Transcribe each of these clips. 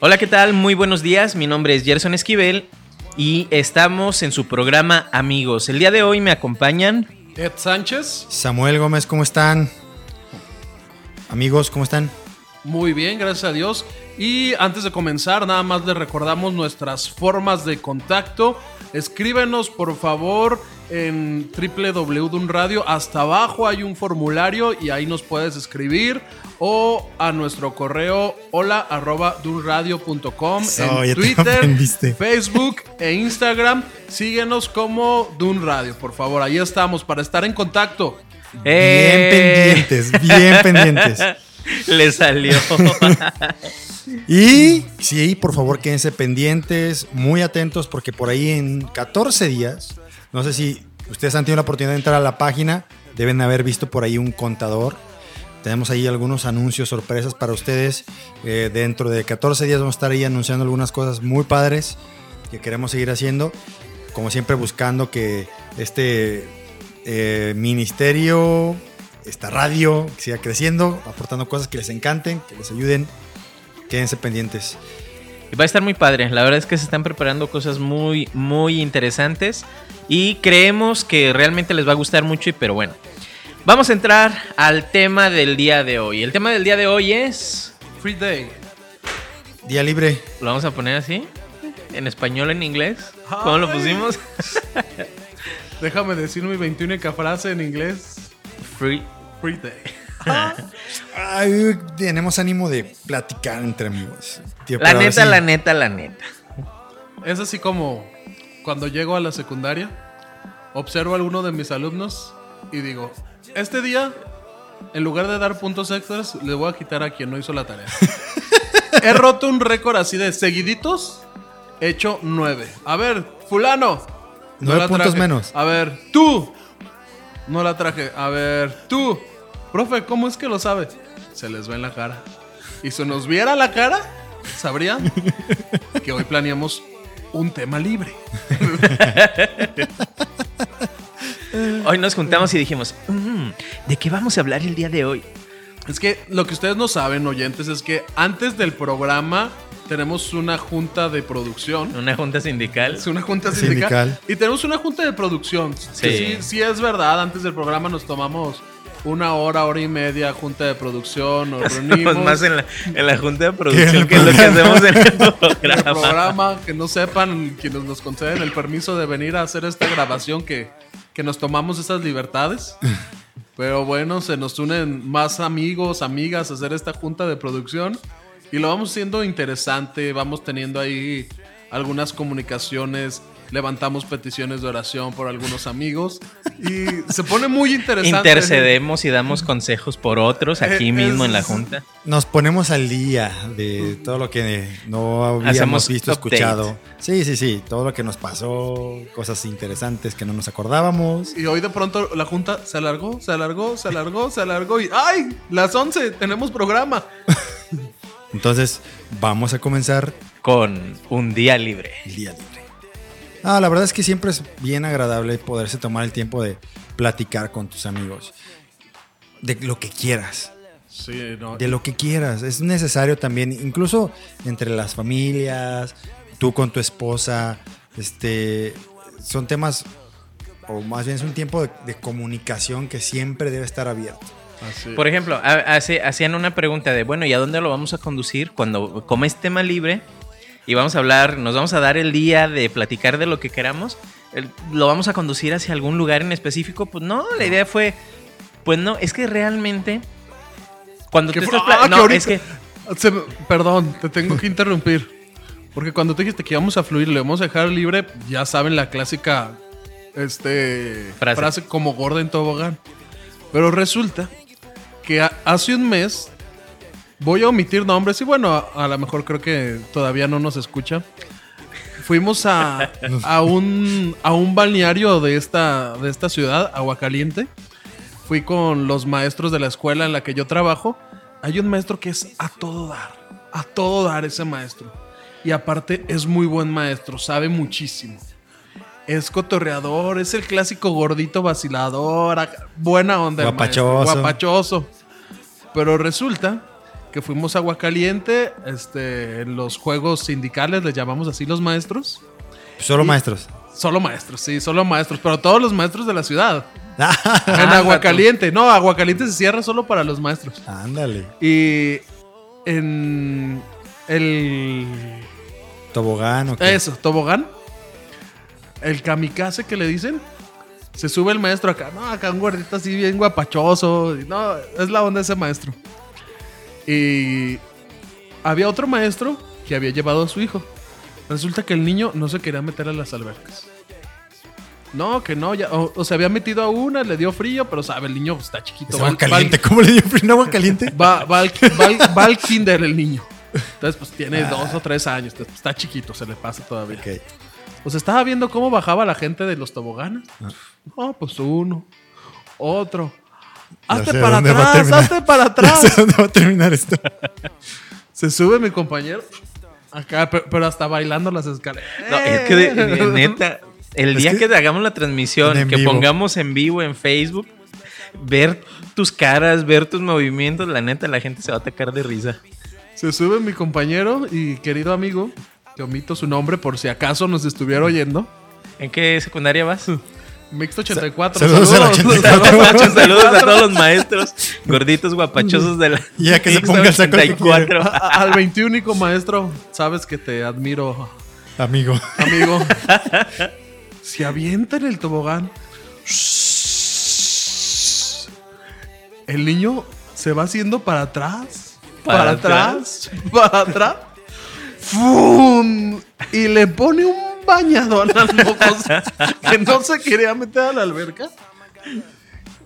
Hola, ¿qué tal? Muy buenos días. Mi nombre es Gerson Esquivel y estamos en su programa Amigos. El día de hoy me acompañan Ed Sánchez, Samuel Gómez, ¿cómo están? Amigos, ¿cómo están? Muy bien, gracias a Dios. Y antes de comenzar, nada más les recordamos nuestras formas de contacto. Escríbenos, por favor, en www.dunradio. Hasta abajo hay un formulario y ahí nos puedes escribir. O a nuestro correo hola arroba dunradio.com en Twitter, Facebook e Instagram. Síguenos como Dun Radio, por favor. Ahí estamos para estar en contacto. Bien eh. pendientes, bien pendientes. Le salió. y sí, por favor, quédense pendientes, muy atentos, porque por ahí en 14 días, no sé si ustedes han tenido la oportunidad de entrar a la página, deben haber visto por ahí un contador. Tenemos ahí algunos anuncios, sorpresas para ustedes. Eh, dentro de 14 días vamos a estar ahí anunciando algunas cosas muy padres que queremos seguir haciendo. Como siempre, buscando que este eh, ministerio esta radio, siga creciendo, aportando cosas que les encanten, que les ayuden. Quédense pendientes. Va a estar muy padre. La verdad es que se están preparando cosas muy, muy interesantes. Y creemos que realmente les va a gustar mucho. Pero bueno, vamos a entrar al tema del día de hoy. El tema del día de hoy es. Free Day. Día libre. ¿Lo vamos a poner así? ¿En español, en inglés? ¿Cómo lo pusimos? Déjame decir mi 21 frase en inglés. Free, free Day. tenemos ánimo de platicar entre amigos. la neta, la neta, la neta. Es así como cuando llego a la secundaria, observo a alguno de mis alumnos y digo, este día, en lugar de dar puntos extras, le voy a quitar a quien no hizo la tarea. He roto un récord así de seguiditos, hecho nueve. A ver, fulano. Nueve puntos menos. A ver, tú. No la traje. A ver, tú. Profe, ¿cómo es que lo sabe? Se les ve en la cara. Y si nos viera la cara, sabrían que hoy planeamos un tema libre. Hoy nos juntamos y dijimos, mm, ¿de qué vamos a hablar el día de hoy? Es que lo que ustedes no saben, oyentes, es que antes del programa tenemos una junta de producción. Una junta sindical. Es una junta sindical. Y tenemos una junta de producción. Sí. sí. es verdad, antes del programa nos tomamos una hora, hora y media junta de producción, nos reunimos. más en la, junta de producción que es lo que hacemos en el programa. el programa, que no sepan quienes nos conceden el permiso de venir a hacer esta grabación, que, que nos tomamos esas libertades. Pero bueno, se nos unen más amigos, amigas a hacer esta junta de producción. Y lo vamos haciendo interesante, vamos teniendo ahí algunas comunicaciones, levantamos peticiones de oración por algunos amigos y se pone muy interesante. Intercedemos y damos consejos por otros eh, aquí mismo en la junta. Nos ponemos al día de todo lo que no habíamos visto, escuchado. Sí, sí, sí, todo lo que nos pasó, cosas interesantes que no nos acordábamos. Y hoy de pronto la junta se alargó, se alargó, se alargó, se alargó y ¡ay! Las 11, tenemos programa. Entonces, vamos a comenzar con un día libre. día libre. Ah, la verdad es que siempre es bien agradable poderse tomar el tiempo de platicar con tus amigos. De lo que quieras. Sí, De lo que quieras. Es necesario también, incluso entre las familias, tú con tu esposa, este, son temas, o más bien es un tiempo de comunicación que siempre debe estar abierto. Por ejemplo, hacían una pregunta de, bueno, ¿y a dónde lo vamos a conducir cuando como es tema libre y vamos a hablar, nos vamos a dar el día de platicar de lo que queramos? ¿Lo vamos a conducir hacia algún lugar en específico? Pues no, la idea fue, pues no, es que realmente cuando te estás ah, no, es que perdón, te tengo que interrumpir. Porque cuando te dijiste que íbamos a fluir, le vamos a dejar libre, ya saben la clásica este frase, frase como gorda en tobogán. Pero resulta que hace un mes Voy a omitir nombres y bueno, a, a lo mejor creo que todavía no nos escucha. Fuimos a, a, un, a un balneario de esta, de esta ciudad, Aguacaliente. Fui con los maestros de la escuela en la que yo trabajo. Hay un maestro que es a todo dar, a todo dar ese maestro. Y aparte es muy buen maestro, sabe muchísimo. Es cotorreador, es el clásico gordito vacilador, ac- buena onda. el maestro, Guapachoso. guapachoso. Pero resulta que fuimos a Aguacaliente, este, en los juegos sindicales, les llamamos así los maestros. Solo Y- maestros. Solo maestros, sí, solo maestros, pero todos los maestros de la ciudad. En Ah, Aguacaliente, no, Aguacaliente se cierra solo para los maestros. Ándale. Y en el Tobogán o qué. Eso, tobogán. El kamikaze que le dicen. Se sube el maestro acá. No, acá un gordito así bien guapachoso. y No, es la onda ese maestro. Y había otro maestro que había llevado a su hijo. Resulta que el niño no se quería meter a las albercas. No, que no, ya, o, o se había metido a una, le dio frío, pero sabe, el niño está chiquito. Va- agua va caliente. ¿Cómo le dio frío agua caliente? Va, va, al, va kinder el niño. Entonces, pues tiene dos o tres años. entonces, Está chiquito, se le pasa todavía. Ok. Pues estaba viendo cómo bajaba la gente de los toboganes. Ah. Oh, pues uno, otro. Hazte para atrás, hazte para atrás. sé dónde va a terminar esto. Se sube mi compañero. Acá, pe- pero, hasta bailando las escaleras. No, es que de- de- neta, el Es día que- que, hagamos la transmisión, que vivo. pongamos en vivo en Facebook, ver tus caras, ver tus movimientos, la neta, la gente se va a atacar de risa. Se sube mi compañero y querido amigo, que omito su nombre por si acaso nos estuviera oyendo. ¿En qué secundaria vas? Mixto 84. Saludos al 84. Saludos a todos los maestros gorditos guapachosos de la Ya que se ponga el saco que 84. A- Al 21 maestro, sabes que te admiro, Amigo. amigo. Se avienta en el tobogán. El niño se va haciendo para atrás. Para, ¿Para atrás. Para atrás. ¡Fum! Y le pone un bañador a los ojos que no se quería meter a la alberca.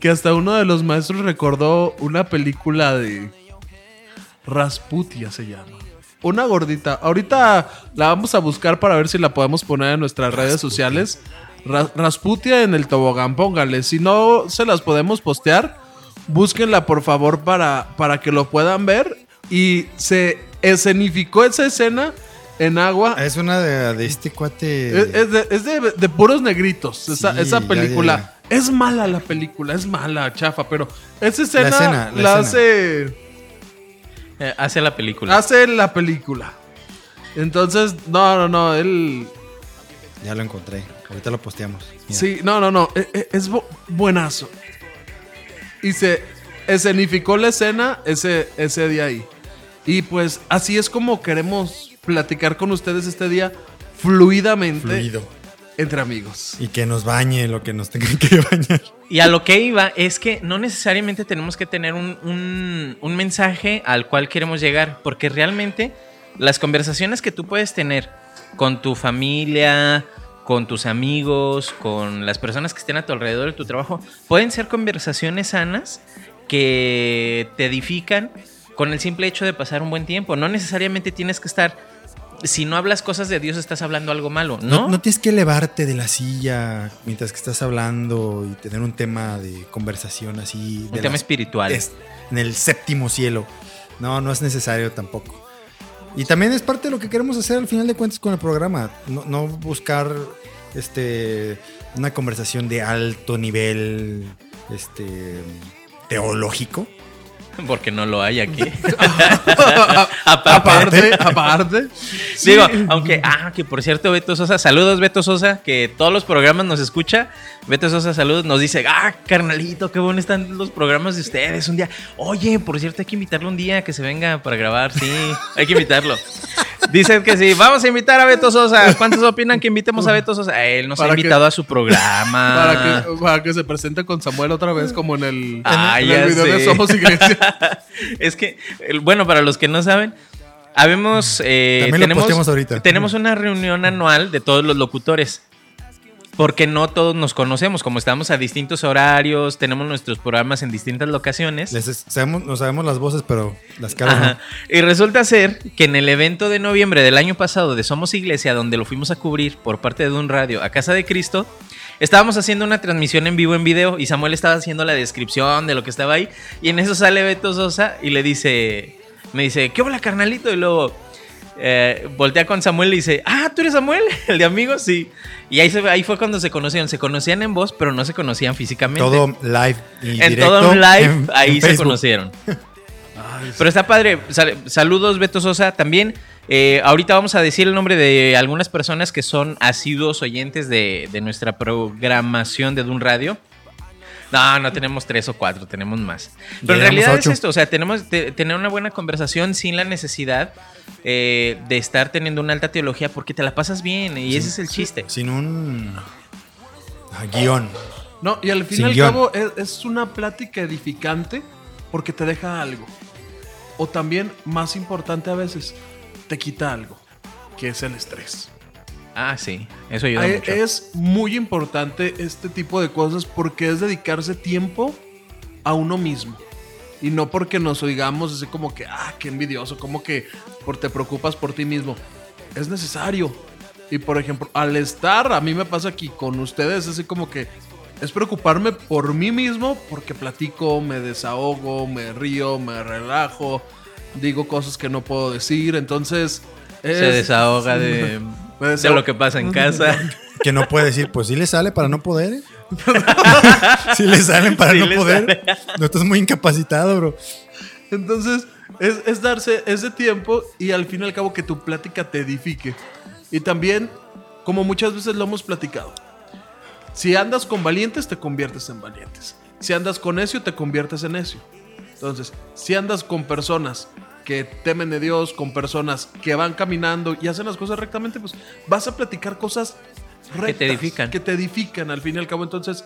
Que hasta uno de los maestros recordó una película de Rasputia se llama. Una gordita. Ahorita la vamos a buscar para ver si la podemos poner en nuestras redes sociales. Ra- Rasputia en el tobogán, póngale. Si no se las podemos postear, búsquenla por favor para, para que lo puedan ver. Y se escenificó esa escena en agua. Es una de, de este cuate. Es, es de, es de- de puros negritos. Esa, Sí, esa ya, película. ya, Es mala la película, es mala, chafa, pero esa escena la, escena, la escena. hace. Eh, hace la película. Hace la película. Entonces, no, no, no, él. Ya lo encontré. Ahorita lo posteamos. Mira. Sí, no, no, no. e- e- Es, bu- buenazo. Y se escenificó la escena ese, ese día ahí. Y pues así es como queremos platicar con ustedes este día fluidamente Fluido. entre amigos. Y que nos bañe lo que nos tengan que bañar. Y a lo que iba es que no necesariamente tenemos que tener un, un- un mensaje al cual queremos llegar, porque realmente las conversaciones que tú puedes tener con tu familia, con tus amigos, con las personas que estén a tu alrededor de tu trabajo, pueden ser conversaciones sanas que te edifican con el simple hecho de pasar un buen tiempo. No necesariamente tienes que estar, si no hablas cosas de Dios, estás hablando algo malo, No, ¿no? no tienes que elevarte de la silla mientras que estás hablando y tener un tema de conversación así. un de tema las- espiritual. es- en el séptimo cielo. No, no es necesario tampoco. Y también es parte de lo que queremos hacer al final de cuentas con el programa. No, no buscar este, una conversación de alto nivel este, teológico. Porque no lo hay aquí. aparte, aparte. Sí. Digo, aunque, ah, que por cierto, Beto Sosa, saludos, Beto Sosa, que todos los programas nos escucha. Beto Sosa, saludos, nos dice, ah, carnalito, qué bueno están los programas de ustedes. Un día, oye, por cierto, hay que invitarlo un día que se venga para grabar, sí, hay que invitarlo. Dicen que sí, vamos a invitar a Beto Sosa. ¿Cuántos opinan que invitemos a Beto Sosa? Él nos ha que- invitado a su programa. Para que, para que se presente con Samuel otra vez, como en el, Ah, en ya el video de sé. Somos Iglesia. es que, bueno, para los que no saben, habemos. eh, También lo tenemos, ahorita. tenemos una reunión anual de todos los locutores. Porque no todos nos conocemos, como estamos a distintos horarios, tenemos nuestros programas en distintas locaciones. Les sabemos, no sabemos las voces, pero las caras. Y resulta ser que en el evento de noviembre del año pasado de Somos Iglesia, donde lo fuimos a cubrir por parte de un radio a Casa de Cristo, estábamos haciendo una transmisión en vivo en video y Samuel estaba haciendo la descripción de lo que estaba ahí y en eso sale Beto Sosa y le dice, me dice, ¿qué hola carnalito? Y luego eh, voltea con Samuel y dice, ah, ¿tú eres Samuel? El de amigos, sí. Y ahí, se, ahí fue cuando se conocieron, se conocían en voz, pero no se conocían no. físicamente. Todo live y en directo todo un live, en- ahí en se Facebook. conocieron. Ay, Pero está padre. Sal- saludos, Beto Sosa. También, eh, ahorita vamos a decir el nombre de algunas personas que son asiduos oyentes de, de nuestra programación de Dun Radio. No, no tenemos tres o cuatro, tenemos más. Pero en realidad es esto, o sea, tenemos te- tener una buena conversación sin la necesidad eh, de estar teniendo una alta teología porque te la pasas bien y ese es el chiste. Sin un ah, guion. No, y al fin y al guion. cabo es, es una plática edificante porque te deja algo. O también, más importante a veces, te quita algo, que es el estrés. Ah, sí, eso ayuda Ay, mucho. Es muy importante este tipo de cosas porque es dedicarse tiempo a uno mismo. Y no porque nos oigamos así como que, ah, qué envidioso, como que por te preocupas por ti mismo. Es necesario. Y por ejemplo, al estar, a mí me pasa aquí con ustedes, así como que es preocuparme por mí mismo porque platico, me desahogo, me río, me relajo, digo cosas que no puedo decir. Entonces, Se es- desahoga de, Me de lo que pasa en casa. Que no puede decir, pues sí le sale para no poder. ¿eh? sí le salen para Sí no poder. No estás muy incapacitado, bro. Entonces, es, es darse ese tiempo y al fin y al cabo que tu plática te edifique. Y también, como muchas veces lo hemos platicado, si andas con valientes, te conviertes en valientes. Si andas con necio, te conviertes en necio. Entonces, si andas con personas que temen de Dios, con personas que van caminando y hacen las cosas rectamente, pues vas a platicar cosas rectas, te edifican. Que te edifican al fin y al cabo. Entonces,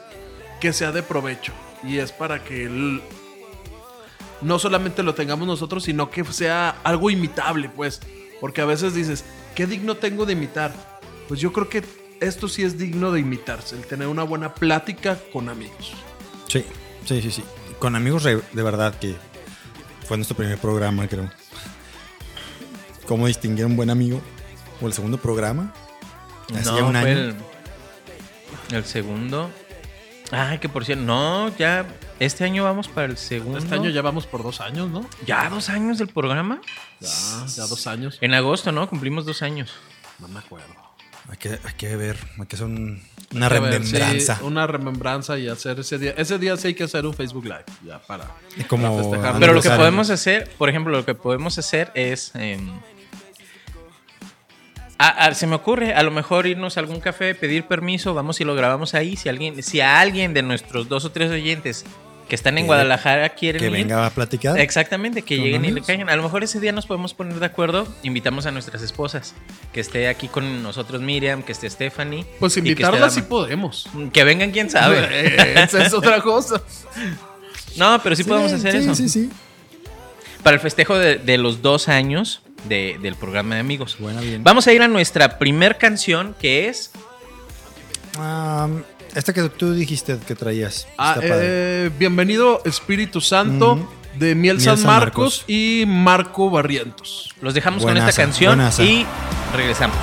que sea de provecho. Y es para que el- no solamente lo tengamos nosotros, sino que sea algo imitable, pues. Porque a veces dices, ¿qué digno tengo de imitar? Pues yo creo que esto sí es digno de imitarse, el tener una buena plática con amigos. Sí, sí, sí, sí. Con amigos de verdad que fue nuestro primer programa, creo. ¿Cómo distinguir a un buen amigo? ¿O el segundo programa? Hacía no, un fue año. El, el segundo. Ay, que por cierto, no, ya este año vamos para el segundo. Este año ya vamos por dos años, ¿no? ¿Ya dos años del programa. Ya, ya dos años. En agosto, ¿no? Cumplimos dos años. No me acuerdo. Hay que, hay que ver, hay que hacer un- una ver, remembranza. sí, una remembranza y hacer ese día. Ese día sí hay que hacer un Facebook Live, ya para. Como para festejar. Pero lo que podemos hacer, por ejemplo, lo que podemos hacer es. em, a- a- se me ocurre a lo mejor irnos a algún café, pedir permiso, vamos y lo grabamos ahí. Si alguien, si a alguien de nuestros dos o tres oyentes que están en Guadalajara quieren que ir, venga a platicar. Exactamente, que lleguen y le caigan. A lo mejor ese día nos podemos poner de acuerdo. Invitamos a nuestras esposas. Que esté aquí con nosotros Miriam, que esté Stephanie. Pues y que esté invitarla sí podemos. Que vengan, quién sabe. Esa es otra cosa. No, pero sí, podemos hacer sí, eso. Sí, sí, Para el festejo de, de los dos años de- del programa de amigos. Buena, bien. Vamos a ir a nuestra primer canción, que es... Ah, esta que tú dijiste que traías. Ah, está padre. eh, bienvenido Espíritu Santo de Miel, Miel San, San Marcos, Marcos. y Marco Barrientos. Los dejamos con esta canción buenaza. y regresamos.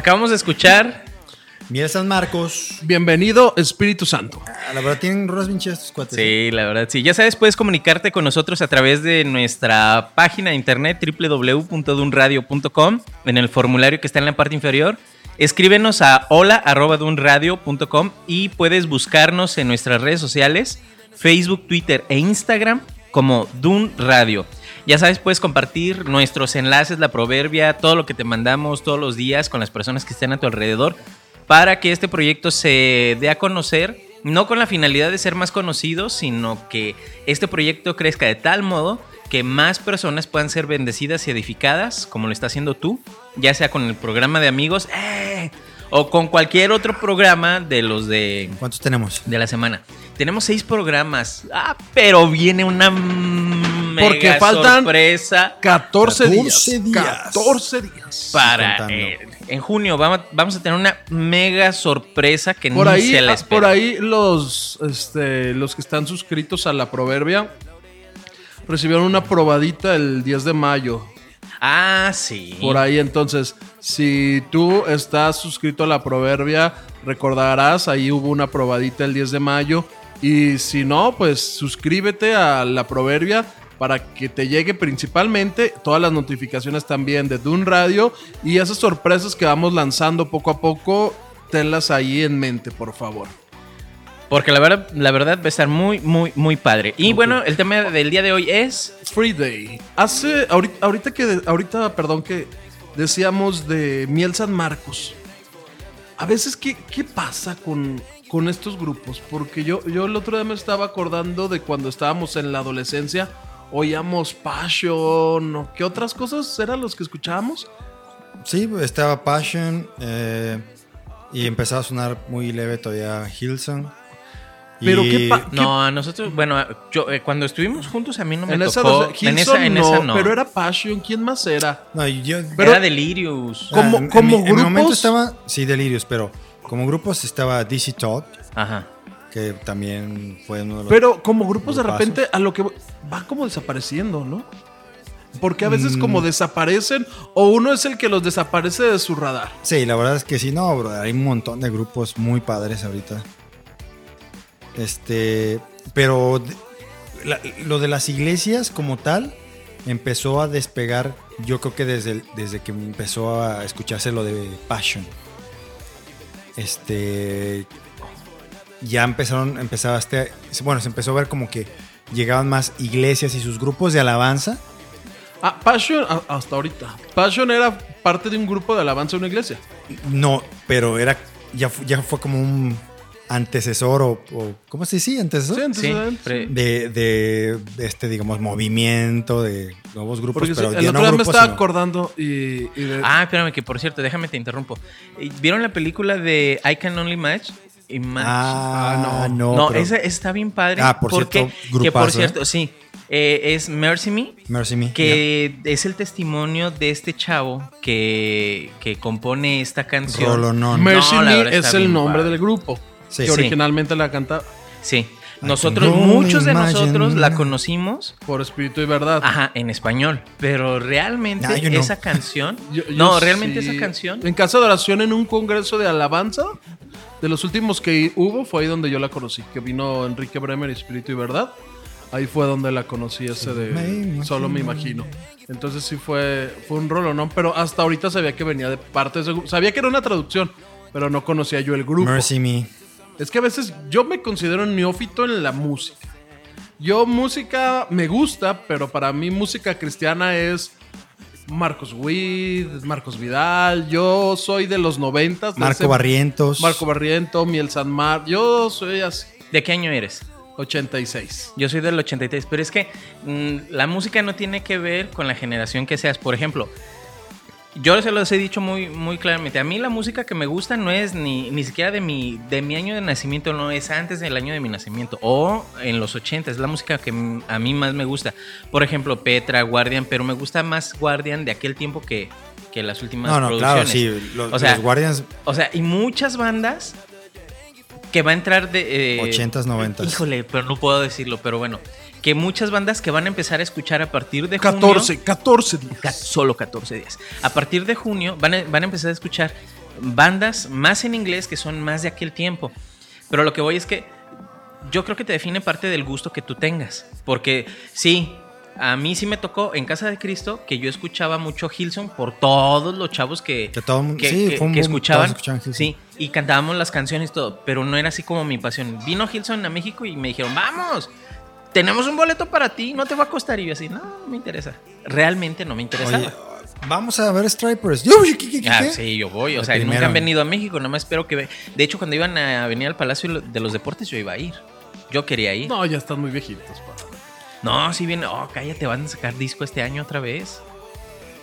Acabamos de escuchar. Miel San Marcos. Bienvenido, Espíritu Santo. Ah, La verdad tienen rolas bien chidas estos cuates. Sí, la verdad, sí. Ya sabes, puedes comunicarte con nosotros a través de nuestra página de internet www.dunradio.com en el formulario que está en la parte inferior. Escríbenos a hola.dunradio.com y puedes buscarnos en nuestras redes sociales, Facebook, Twitter e Instagram como Dun Radio. Ya sabes, puedes compartir nuestros enlaces, la proverbia, todo lo que te mandamos todos los días con las personas que estén a tu alrededor para que este proyecto se dé a conocer, no con la finalidad de ser más conocido, sino que este proyecto crezca de tal modo que más personas puedan ser bendecidas y edificadas, como lo está haciendo tú, ya sea con el programa de amigos ¡eh! O con cualquier otro programa de los de, ¿Cuántos tenemos? de la semana. Tenemos seis programas, ah, pero viene una mega Porque faltan sorpresa 14, 14 días. días. 14 días. para eh, en junio vamos, vamos a tener una mega sorpresa que Por ni ahí, se la ah, espera. por ahí los, este, los que están suscritos a la proverbia recibieron una probadita el 10 de mayo. Ah, sí. Por ahí entonces, si tú estás suscrito a la proverbia, recordarás, ahí hubo una probadita el 10 de mayo. Y si no, pues suscríbete a la proverbia para que te llegue principalmente todas las notificaciones también de Dun Radio y esas sorpresas que vamos lanzando poco a poco, tenlas ahí en mente, por favor. Porque la verdad, la verdad va a estar muy, muy, muy padre. Y bueno, el tema del día de hoy es. Free Day. Hace ahorita, ahorita que ahorita, perdón que decíamos de Miel San Marcos. A veces qué, qué pasa con, con estos grupos, porque yo yo el otro día me estaba acordando de cuando estábamos en la adolescencia, oíamos Passion, o qué otras cosas eran los que escuchábamos. Sí, estaba Passion eh, y empezaba a sonar muy leve todavía Hillsong. Pero Y- qué pa- No, a nosotros, bueno, yo eh, cuando estuvimos juntos a mí no me en esa, tocó. adolesc- en esa, en no, esa no. pero era Passion, ¿quién más era? No, yo, pero- Era Delirious. Como- en- en como mi- En momento grupos- estaba, sí, Delirios, pero como grupos estaba DC Talk, Ajá. que también fue uno de los... Pero como grupos de repente a lo que va como desapareciendo, ¿no? Porque a veces Mm. como desaparecen o uno es el que los desaparece de su radar. Sí, la verdad es que sí, no, bro, hay un montón de grupos muy padres ahorita. Este, pero la- lo de las iglesias como tal empezó a despegar, yo creo que desde, el- desde que empezó a escucharse lo de Passion. Este, ya empezaron, empezaba este, bueno, se empezó a ver como que llegaban más iglesias y sus grupos de alabanza. Ah, Passion, hasta ahorita. Passion era parte de un grupo de alabanza de una iglesia. No, pero era, ya, ya fue como un antecesor o, o- ¿cómo se dice? Antecesor. Sí, Sí, entonces, pre- de, de este, digamos, movimiento de nuevos grupos, porque sí, pero el otro no día me estaba sino- acordando y, y de- Ah, espérame, que por cierto, déjame te interrumpo. Eh, ¿Vieron la película de I Can Only Match? Imagine. Ah, Ah, no. no, pero- ese, ese está bien padre. Ah, por porque, cierto, que por grupazo, cierto, sí. eh, es Mercy Me. Mercy Me. Que es el testimonio de este chavo que, que compone esta canción. Rolonón. Mercy No, la Me es el nombre padre. del grupo. Sí. que Sí. originalmente la canta Sí. Nosotros, muchos de nosotros la conocimos, por Espíritu y Verdad. ajá, en español. Pero realmente yo no. esa canción. Yo- yo no, realmente sí. esa canción. En casa de oración, en un congreso de alabanza, de los últimos que hubo, fue ahí donde yo la conocí. Que vino Enrique Bremer, Espíritu y Verdad. Ahí fue donde la conocí, ese de. Solo me imagino. Entonces sí fue, fue un rolo, ¿no? Pero hasta ahorita sabía que venía de parte de ese grupo. Sabía que era una traducción, pero no conocía yo el grupo. Mercy Me. Es que a veces yo me considero neófito en la música. Yo música me gusta, pero para mí música cristiana es Marcos Witt, Marcos Vidal. Yo soy de los noventas. Marco ese- Barrientos. Marco Barriento, Miel San Mar. Yo soy así. ¿De qué año eres? 86. Yo soy del 83, pero es que mm, la música no tiene que ver con la generación que seas. Por ejemplo, yo se los he dicho muy, muy claramente. A mí la música que me gusta no es ni, ni siquiera de mi, de mi año de nacimiento, no es antes del año de mi nacimiento o en los 80. Es la música que a mí más me gusta. Por ejemplo, Petra, Guardian, pero me gusta más Guardian de aquel tiempo que, que las últimas No, no, claro, producciones. sí. Los, O sea, los Guardians, O sea, y muchas bandas que va a entrar de... eh, 80s, 90s. Híjole, pero no puedo decirlo, pero bueno. Que muchas bandas que van a empezar a escuchar a partir de junio... 14, 14 días. Solo 14 días. A partir de junio van a, van a empezar a escuchar bandas más en inglés que son más de aquel tiempo. Pero lo que voy es que yo creo que te define parte del gusto que tú tengas. Porque sí, a mí sí me tocó en Casa de Cristo que yo escuchaba mucho Hilson por todos los chavos que, Que todo que, sí, que- que escuchaban. Sí, y cantábamos las canciones y todo, pero no era así como mi pasión. Vino Hilson a México y me dijeron, vamos, tenemos un boleto para ti, no te va a costar. Y yo así, no, no me interesa. Realmente no me interesaba. Oye, vamos a ver Stripers. Yo, ¿qué, qué, qué, Ah, sí, yo voy. O El sea, nunca han venido a México, nada más espero que... ve- De hecho, cuando iban a venir al Palacio de los Deportes, yo iba a ir. Yo quería ir. No, No, ya están muy viejitos. pa. sí viene... Oh, cállate, van a sacar disco este año otra vez.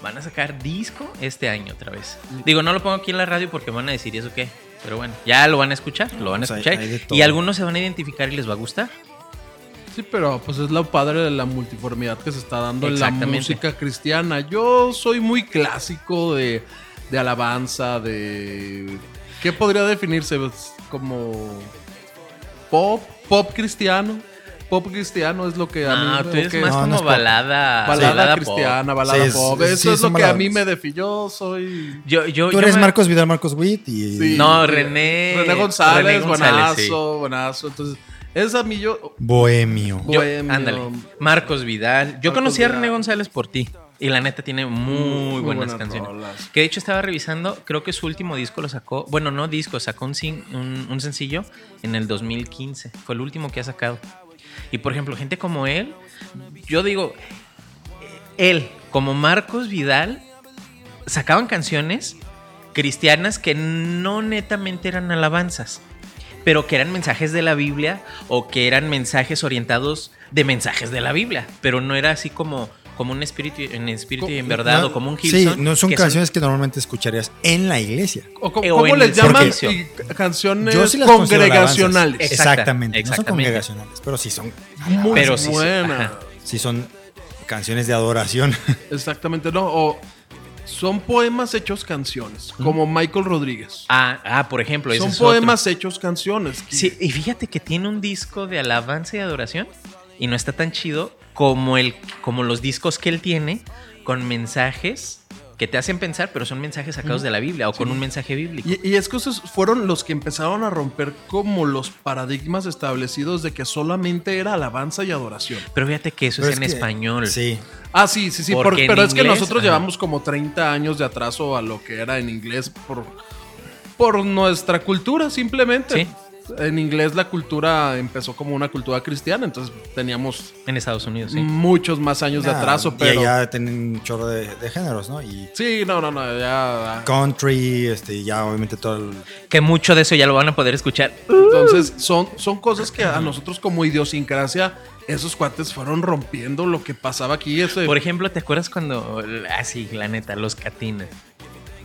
Van a sacar disco este año otra vez. Digo, no lo pongo aquí en la radio porque van a decir, ¿y eso qué? Pero bueno, ya lo van a escuchar, lo van a Pues escuchar. y algunos se van a identificar y les va a gustar. Sí, pero pues es lo padre de la multiformidad que se está dando en la música cristiana. Yo soy muy clásico de, de alabanza, de... ¿Qué podría definirse? Pues, como pop, pop cristiano. Pop cristiano es lo que a mí Ah, me- tú eres que- más No, no como pop. balada. balada, pop. cristiana, balada Sí, pop. es- Eso sí, es lo que a mí me define. Yo soy... Yo, yo, Tú yo eres me- Marcos Vidal, Marcos Witt y... Sí. No, René. René González, René González, buenazo, sí. buenazo. Entonces, es a mí yo... Bohemio. Yo- Bohemio. ándale. Marcos Vidal. Yo Marcos conocí a Vidal. René González por ti. Y la neta tiene muy, Muy buenas, buenas canciones. rolas. Que de hecho estaba revisando, creo que su último disco lo sacó. Bueno, no disco, sacó un, sin- un, un sencillo en el 2015. Fue el último que ha sacado. Y por ejemplo, gente como él, yo digo, él, como Marcos Vidal, sacaban canciones cristianas que no netamente eran alabanzas, pero que eran mensajes de la Biblia o que eran mensajes orientados de mensajes de la Biblia, pero no era así como, como un espíritu en espíritu y en verdad No, o como un Sí, Hillsong. no son que canciones que normalmente escucharías en la iglesia. O ¿Cómo en les llaman? canciones Yo sí las considero congregacionales. alabanzas. Exacta- Exactamente. No son exactamente. congregacionales, pero sí son, Muy Pero sí son- buena. ajá. sí son canciones de adoración. Exactamente, no. O son poemas hechos canciones, como Michael Rodríguez. Ah, ah, por ejemplo, ese son otro. poemas hechos canciones. Sí, y fíjate que tiene un disco de alabanza y adoración y no está tan chido como, el, como los discos que él tiene con mensajes que te hacen pensar, pero son mensajes sacados de la Biblia o con un mensaje bíblico. Y, y es que esos fueron los que empezaron a romper como los paradigmas establecidos de que solamente era alabanza y adoración. Pero fíjate que eso Pero es en que- español. Sí. Ah, sí, sí, sí. Porque pero es que nosotros ajá. llevamos como 30 años de atraso a lo que era en inglés por, por nuestra cultura, simplemente. Sí. En inglés la cultura empezó como una cultura cristiana, entonces teníamos En Estados Unidos, sí. muchos más años de atraso, Y pero... allá tienen un chorro de, de géneros, ¿no? Y Sí, no, no, no, ya... country, este, y ya obviamente todo el... Que mucho de eso ya lo van a poder escuchar. Entonces, son, son cosas que a nosotros como idiosincrasia, esos cuates fueron rompiendo lo que pasaba aquí. Ese, Por ejemplo, ¿te acuerdas cuando, así, la neta, los catines?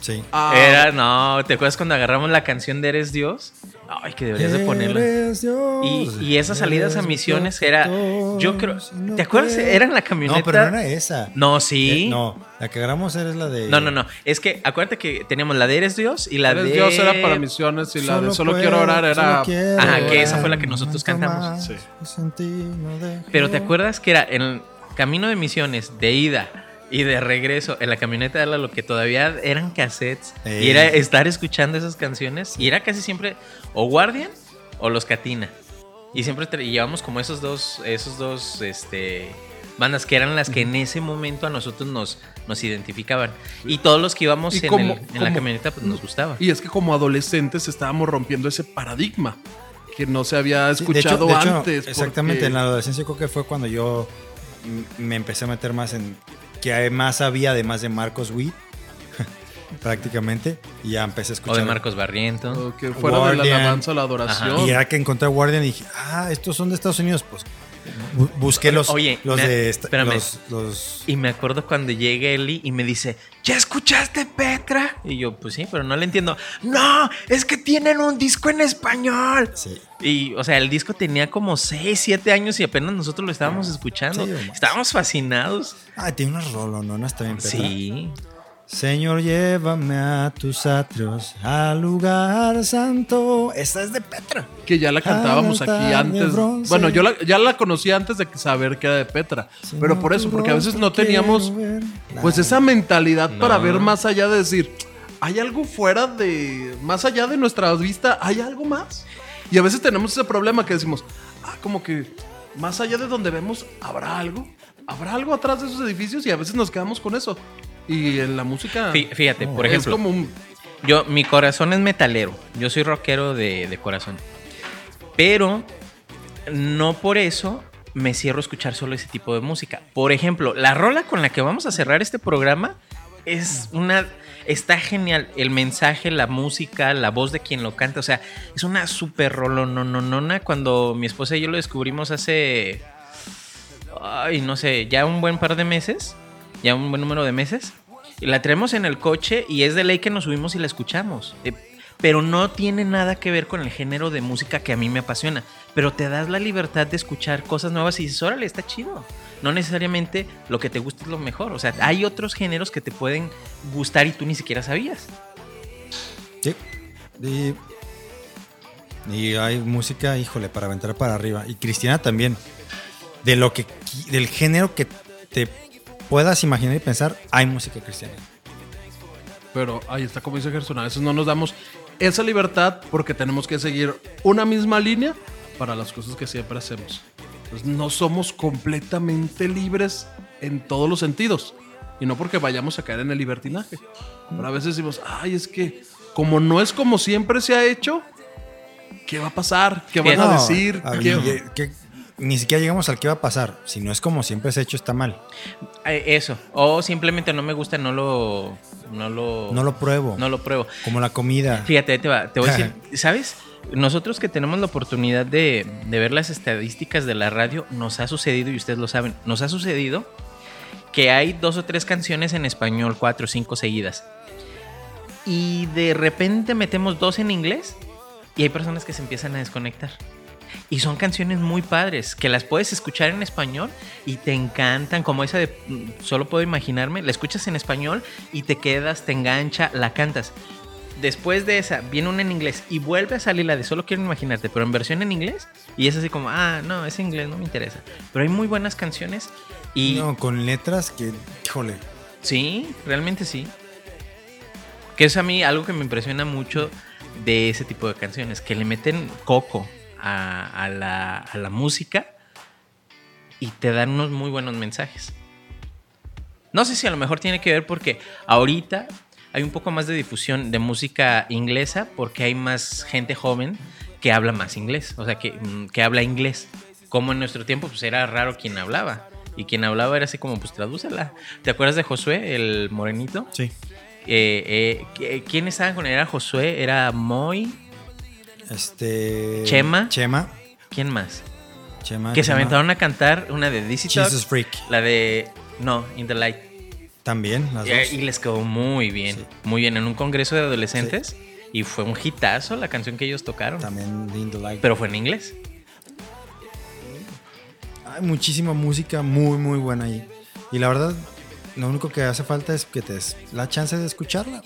Sí. Ah, Era, no, ¿te acuerdas cuando agarramos la canción de Eres Dios? Ay, que deberías de ponerla. Eres Dios, Y, y esas salidas a misiones era, yo creo, ¿te acuerdas? Era en la camioneta. No, pero no era esa. No, sí. Eh, no, la que agarramos era la de. No, no, no. Es que acuérdate que teníamos la de Eres Dios y la Eres de. Dios era para misiones y la de Solo quiero orar era. solo quiero Ajá, que esa fue la que nosotros cantamos. Sí. Pero ¿te acuerdas que era en el camino de misiones, de ida y de regreso, en la camioneta era lo que todavía eran cassettes? Ey. Y era estar escuchando esas canciones. Y era casi siempre o Guardian o Los Catina. Y siempre y llevamos como esos dos, esos dos, este bandas que eran las que en ese momento a nosotros nos, nos identificaban. Y todos los que íbamos en, como- el- en la camioneta pues nos gustaba. Y es que como adolescentes estábamos rompiendo ese paradigma que no se había de hecho- escuchado de hecho, antes. Exactamente, porque- en la adolescencia creo que fue cuando yo me empecé a meter más en que además había además de Marcos Witt prácticamente y ya empecé a O escuchar de Marcos Barrientos. o que fuera de Guardian. la alabanza la adoración. y era que encontré a Guardian y dije ah estos son de Estados Unidos pues busqué los Oye, los me- de espérame. los, los- Y me acuerdo cuando llega Eli y me dice, ¿ya escuchaste Petra? Y yo, pues sí, pero no le entiendo. No, es que tienen un disco en español. sí. Y, o sea, el disco tenía como 6, 7 años y apenas nosotros lo estábamos escuchando. Sí, o más. estábamos fascinados. ah tiene una rolo no no está bien Petra. Sí. Señor, llévame a tus atrios, al lugar santo. Esta es de Petra. que ya la cantábamos aquí antes. bronce. Bueno, yo la, ya la conocí antes de saber que era de Petra. pero por eso, porque a veces no teníamos pues esa mentalidad para ver más allá de decir, hay algo fuera de, más allá de nuestra vista, hay algo más. Y a veces tenemos ese problema que decimos, ah, como que más allá de donde vemos, ¿habrá algo? ¿Habrá algo atrás de esos edificios? Y a veces nos quedamos con eso. Y en la música... Fí- Fíjate, por es ejemplo, como un... yo, mi corazón es metalero. Yo soy rockero de, de corazón. Pero no por eso me cierro a escuchar solo ese tipo de música. Por ejemplo, la rola con la que vamos a cerrar este programa es una. Está genial. El mensaje, la música, la voz de quien lo canta. O sea, es una super no, Cuando mi esposa y yo lo descubrimos hace. Ay, no sé, ya un buen par de meses. Ya un buen número de meses. La traemos en el coche y es de ley que nos subimos y la escuchamos. Eh, pero no tiene nada que ver con el género de música que a mí me apasiona. Pero te das la libertad de escuchar cosas nuevas y dices, órale, está chido. No necesariamente lo que te gusta es lo mejor. O sea, hay otros géneros que te pueden gustar y tú ni siquiera sabías. Sí. Y, hay música, híjole, para aventar para arriba. Y Cristiana también. De lo que del género que te puedas imaginar y pensar, hay música cristiana. Pero ahí está como dice Gerson, a veces no nos damos esa libertad porque tenemos que seguir una misma línea para las cosas que siempre hacemos. Entonces no somos completamente libres en todos los sentidos. Y no porque vayamos a caer en el libertinaje. Pero a veces decimos, ay, es que como no es como siempre se ha hecho, ¿qué va a pasar? ¿Qué van a No, decir? a- ¿Qué- y- que ni siquiera llegamos al que va a pasar. Si no es como siempre se ha hecho, está mal. Eh, Eso. O simplemente no me gusta, no lo. No lo. No lo pruebo. no lo pruebo. Como la comida. Fíjate, te, va, te voy a decir, ¿sabes? Nosotros que tenemos la oportunidad de, de ver las estadísticas de la radio, nos ha sucedido, y ustedes lo saben, nos ha sucedido que hay dos o tres canciones en español, cuatro o cinco seguidas. Y de repente metemos dos en inglés y hay personas que se empiezan a desconectar. Y son canciones muy padres, que las puedes escuchar en español y te encantan, como esa de mm, Solo puedo imaginarme, la escuchas en español y te quedas, te engancha, la cantas. Después de esa, viene una en inglés y vuelve a salir la de Solo quiero imaginarte, pero en versión en inglés. Y es así como, ah, no, es inglés, no me interesa. Pero hay muy buenas canciones y No, con letras que, híjole. sí, realmente sí. Que es a mí algo que me impresiona mucho de ese tipo de canciones, que le meten coco a, a la, a la música y te dan unos muy buenos mensajes. No sé si a lo mejor tiene que ver porque ahorita hay un poco más de difusión de música inglesa porque hay más gente joven que habla más inglés, o sea, que, mm, que habla inglés. Como en nuestro tiempo, pues era raro quien hablaba. Y quien hablaba era así como, pues tradúcela. ¿Te acuerdas de Josué, el morenito? Sí. Eh, eh, ¿Quién estaba con él? Era Josué, era Moy. Este. Chema. Chema. ¿Quién más? Chema. Que se Chema. aventaron a cantar una de DC Jesus Freak. La de. No, In the Light. También, las Y, dos. y les quedó muy bien. Sí. Muy bien. En un congreso de adolescentes. Y fue un hitazo la canción que ellos tocaron. También lindo like. Pero fue en inglés. Hay muchísima música muy, muy buena ahí. Y la verdad, lo único que hace falta es que te des la chance de escucharla.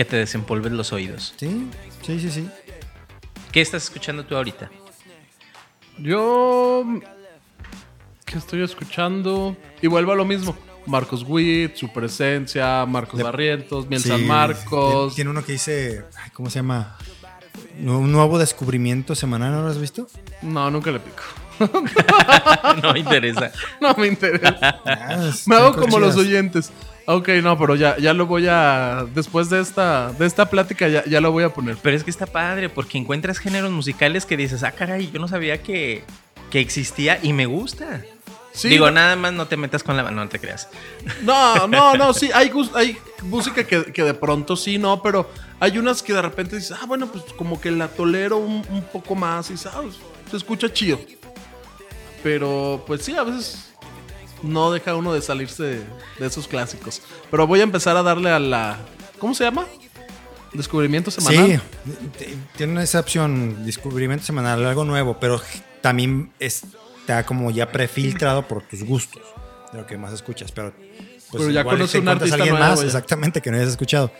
Que te desempolves los oídos. Sí, sí, sí, sí. ¿Qué estás escuchando tú ahorita? Yo. ¿Qué estoy escuchando? Y vuelvo a lo mismo. Marcos Witt, su presencia, Marcos Le- Barrientos, Miel Sí, San Marcos. tiene uno que dice, ay, ¿cómo se llama? Un nuevo descubrimiento semanal, ¿no lo has visto? No, nunca le pico. no me interesa. No me interesa. Ah, Me hago como los oyentes. Ok, no, pero ya, ya lo voy a. Después de esta, de esta plática, ya, ya lo voy a poner. Pero es que está padre porque encuentras géneros musicales que dices, ah, caray, yo no sabía que, que existía y me gusta. Sí, Digo, no, nada más no te metas con la... No, no te creas. no, no, no, sí, hay, hay música que, que de pronto sí, no, pero hay unas que de repente dices, ah, bueno, pues como que la tolero un, un poco más y sabes, se escucha chido. Pero pues sí, a veces no deja uno de salirse de, de esos clásicos. Pero voy a empezar a darle a la. ¿Cómo se llama? Descubrimiento semanal. Sí, tiene esa opción, descubrimiento semanal, algo nuevo, pero también está como ya prefiltrado por tus gustos, de lo que más escuchas, pero... pues, Pero ya igual conoce te un artista alguien nuevo más, ya. exactamente, que no hayas escuchado.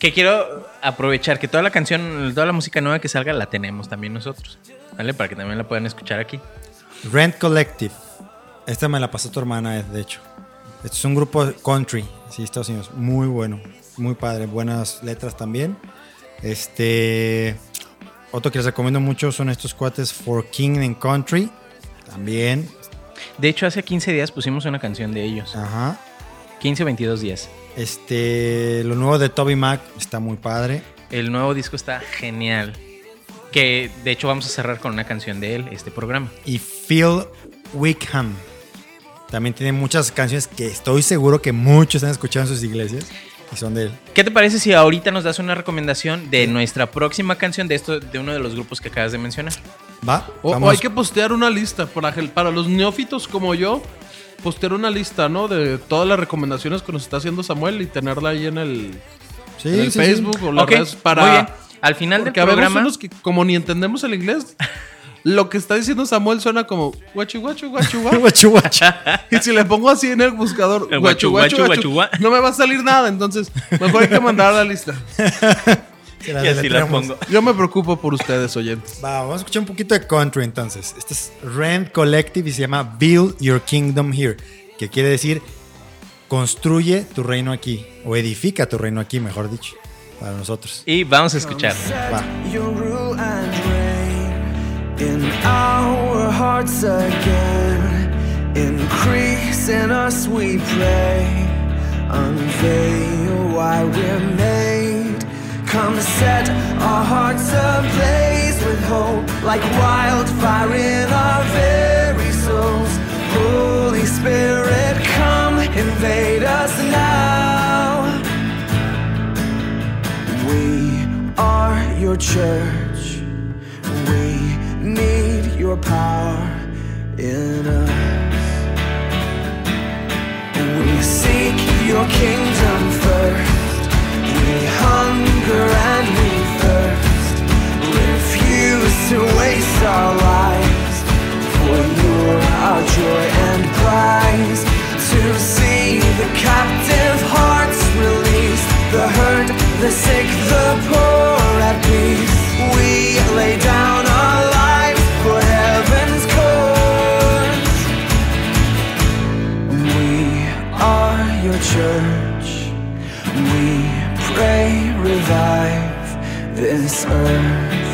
Que quiero aprovechar que toda la canción, toda la música nueva que salga la tenemos también nosotros. ¿Vale? Para que también la puedan escuchar aquí. Rent Collective. Esta me la pasó tu hermana, eh, de hecho. Este es un grupo country, sí, Estados Unidos. Muy bueno, muy padre. Buenas letras también. Este. Otro que les recomiendo mucho son estos cuates For King and Country. También. De hecho, hace 15 días pusimos una canción de ellos. Ajá. 15 o 22 días. Este. Lo nuevo de Toby Mac está muy padre. El nuevo disco está genial. Que de hecho vamos a cerrar con una canción de él, este programa. Y Phil Wickham. También tiene muchas canciones que estoy seguro que muchos han escuchado en sus iglesias. Y son de él. ¿Qué te parece si ahorita nos das una recomendación de nuestra próxima canción de esto, de uno de los grupos que acabas de mencionar? Va. O, o hay que postear una lista para, para los neófitos como yo. Postear una lista, ¿no? De todas las recomendaciones que nos está haciendo Samuel y tenerla ahí en el, Sí, en el sí, sí. Facebook o las Ok, redes para. muy bien. Al final del Porque habemos programa, unos que, como ni entendemos el inglés, lo que está diciendo Samuel suena como guachu, guachu, guachu, guachu. Guachu. Y si le pongo así en el buscador, guachu, guachu, guachu, no me va a salir nada. Entonces, mejor hay que mandar la lista. Y así la pongo. Yo me preocupo por ustedes, oyentes. Va, vamos a escuchar un poquito de country entonces. Este es Rent Collective y se llama Build Your Kingdom Here, que quiere decir construye tu reino aquí, o edifica tu reino aquí, mejor dicho, para nosotros. Y vamos a escuchar. Va. In our hearts again. Increase in us, we pray. Unveil why we're made. Come set our hearts ablaze with hope, like wildfire in our very souls. Holy Spirit, come invade us now. We are your church. Power in us. We seek your kingdom first. We hunger and we thirst. We refuse to waste our lives. For you're our joy and prize. To see the captive hearts released, the hurt, the sick, the poor at peace. We lay down our church. We pray, revive this earth.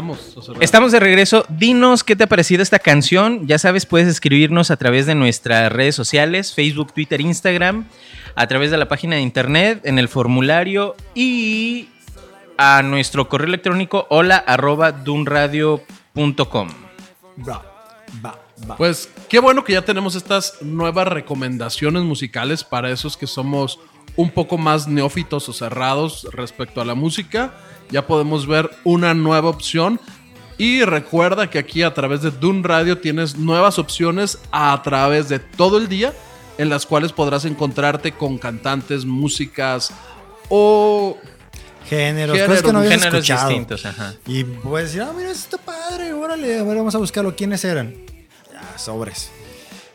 Regresamos. Estamos de regreso. Dinos qué te ha parecido esta canción. Ya sabes, puedes escribirnos a través de nuestras redes sociales, Facebook, Twitter, Instagram, a través de la página de internet, en el formulario y a nuestro correo electrónico hola arroba dunradio.com. Va, va, va. Pues qué bueno que ya tenemos estas nuevas recomendaciones musicales para esos que somos un poco más neófitos o cerrados respecto a la música. Ya podemos ver una nueva opción. Y recuerda que aquí a través de Dun Radio tienes nuevas opciones a través de todo el día en las cuales podrás encontrarte con cantantes, músicas o Géneros, Géneros, cosas que no habías Géneros escuchado. distintos, ajá. Y puedes decir, ah, mira, esto está padre, órale, a ver, vamos a buscarlo. ¿Quiénes eran? Ya, sobres.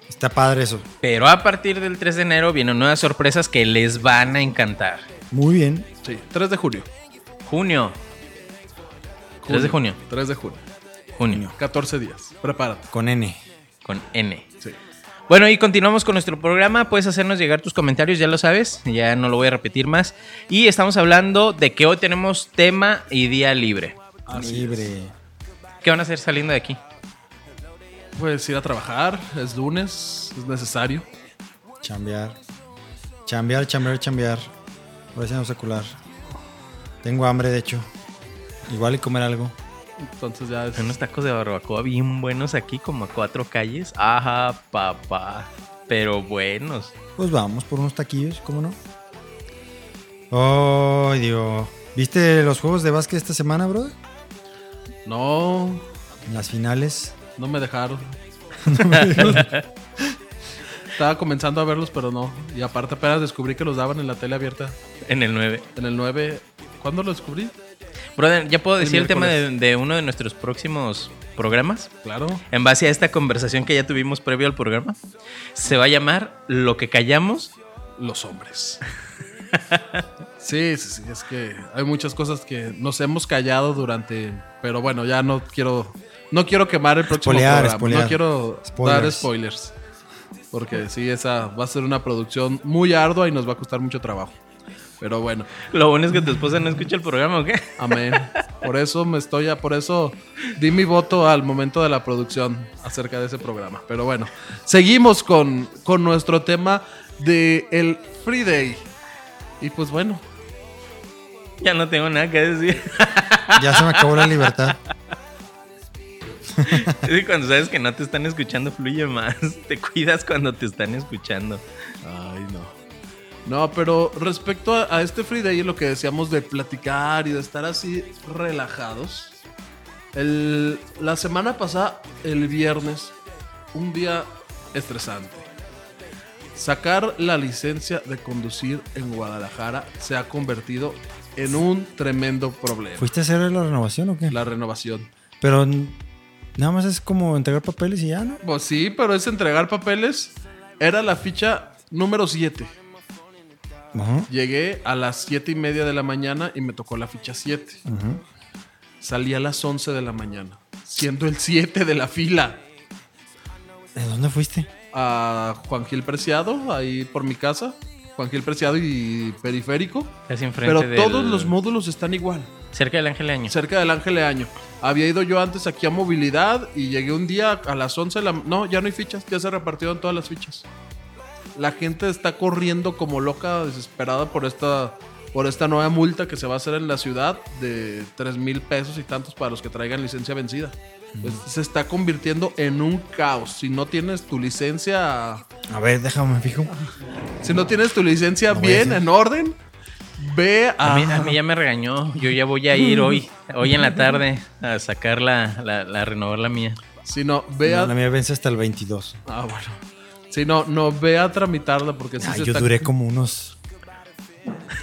Está padre eso. Pero a partir del 3 de enero vienen nuevas sorpresas que les van a encantar. Muy bien. sí, 3 de julio. Junio. 3 de junio. 3 de junio. Junio. 14 días. Prepárate. Con N. Con N. Sí. Bueno, y continuamos con nuestro programa. Puedes hacernos llegar tus comentarios, ya lo sabes. Ya no lo voy a repetir más. Y estamos hablando de que hoy tenemos tema y día libre. Libre. ¿Qué van a hacer saliendo de aquí? Pues ir a trabajar, es lunes, es necesario. Chambear. Chambear, chambear, chambear. Por eso no secular. Tengo hambre, de hecho. Igual y comer algo. Entonces ya es... Unos tacos de barbacoa bien buenos aquí, como a cuatro calles. Ajá, papá. Pero buenos. Pues vamos por unos taquillos, ¿cómo no? Ay, Dios. ¿Viste los juegos de básquet esta semana, bro? No, las finales. No me dejaron. Estaba comenzando a verlos, pero no. Y aparte apenas descubrí que los daban en la tele abierta. En el 9. En el 9. ¿Cuándo lo descubrí? Brother, ¿ya puedo El decir el, tema de, de uno de nuestros próximos programas? Claro. En base a esta conversación que ya tuvimos previo al programa. Se va a llamar Lo que callamos. Los hombres. Sí, sí, sí. Es que hay muchas cosas que nos hemos callado durante. Pero bueno, ya no quiero. No quiero quemar el próximo Spoilear, programa. spoilear. No quiero dar Spoilers. spoilers. Porque sí, esa va a ser una producción muy ardua y nos va a costar mucho trabajo. Pero bueno, Lo bueno es que tu esposa no escucha el programa, ¿o qué? amén. Por eso me estoy, por eso di mi voto al momento de la producción acerca de ese programa. Pero bueno, seguimos con, con nuestro tema de el Free Day. Y pues bueno, Ya no tengo nada que decir. Ya se me acabó la libertad. Es cuando sabes que no te están escuchando, fluye más. Te cuidas cuando te están escuchando. Ay, no. No, pero respecto a, a este Free Day, lo que decíamos de platicar y de estar así relajados. El- la semana pasada, el viernes, un día estresante. Sacar la licencia de conducir en Guadalajara se ha convertido en un tremendo problema. ¿Fuiste a hacer la renovación o qué? La renovación. Pero nada más es como entregar papeles y ya, ¿no? Pues sí, pero es entregar papeles. Era la ficha número 7. Ajá. Llegué a las 7 y media de la mañana y me tocó la ficha 7. ajá. Salí a las 11 de la mañana, siendo el 7 de la fila. ¿De dónde fuiste? A Juan Gil Preciado, ahí por mi casa. Juan Gil Preciado y Periférico. Casi enfrente Pero del- todos los módulos están igual. Cerca del Ángel Año. Cerca del Ángel Año. Había ido yo antes aquí a movilidad y llegué un día a las 11 de la... No, ya no hay fichas, ya se repartieron todas las fichas. La gente está corriendo como loca, desesperada por esta, por esta nueva multa que se va a hacer en la ciudad de 3 mil pesos y tantos para los que traigan licencia vencida. Pues, se está convirtiendo en un caos. Si no tienes tu licencia, A ver, déjame, me fijo. si no tienes tu licencia No bien, en orden, ve a... A mí, a mí ya me regañó. Yo ya voy a ir hoy, hoy en la tarde, a sacar la, la, la- renovar la mía. Si no, ve a... La mía vence hasta el 22. Ah, bueno. Sí, no, no, ve a tramitarla porque sí Ah, se yo está- duré como unos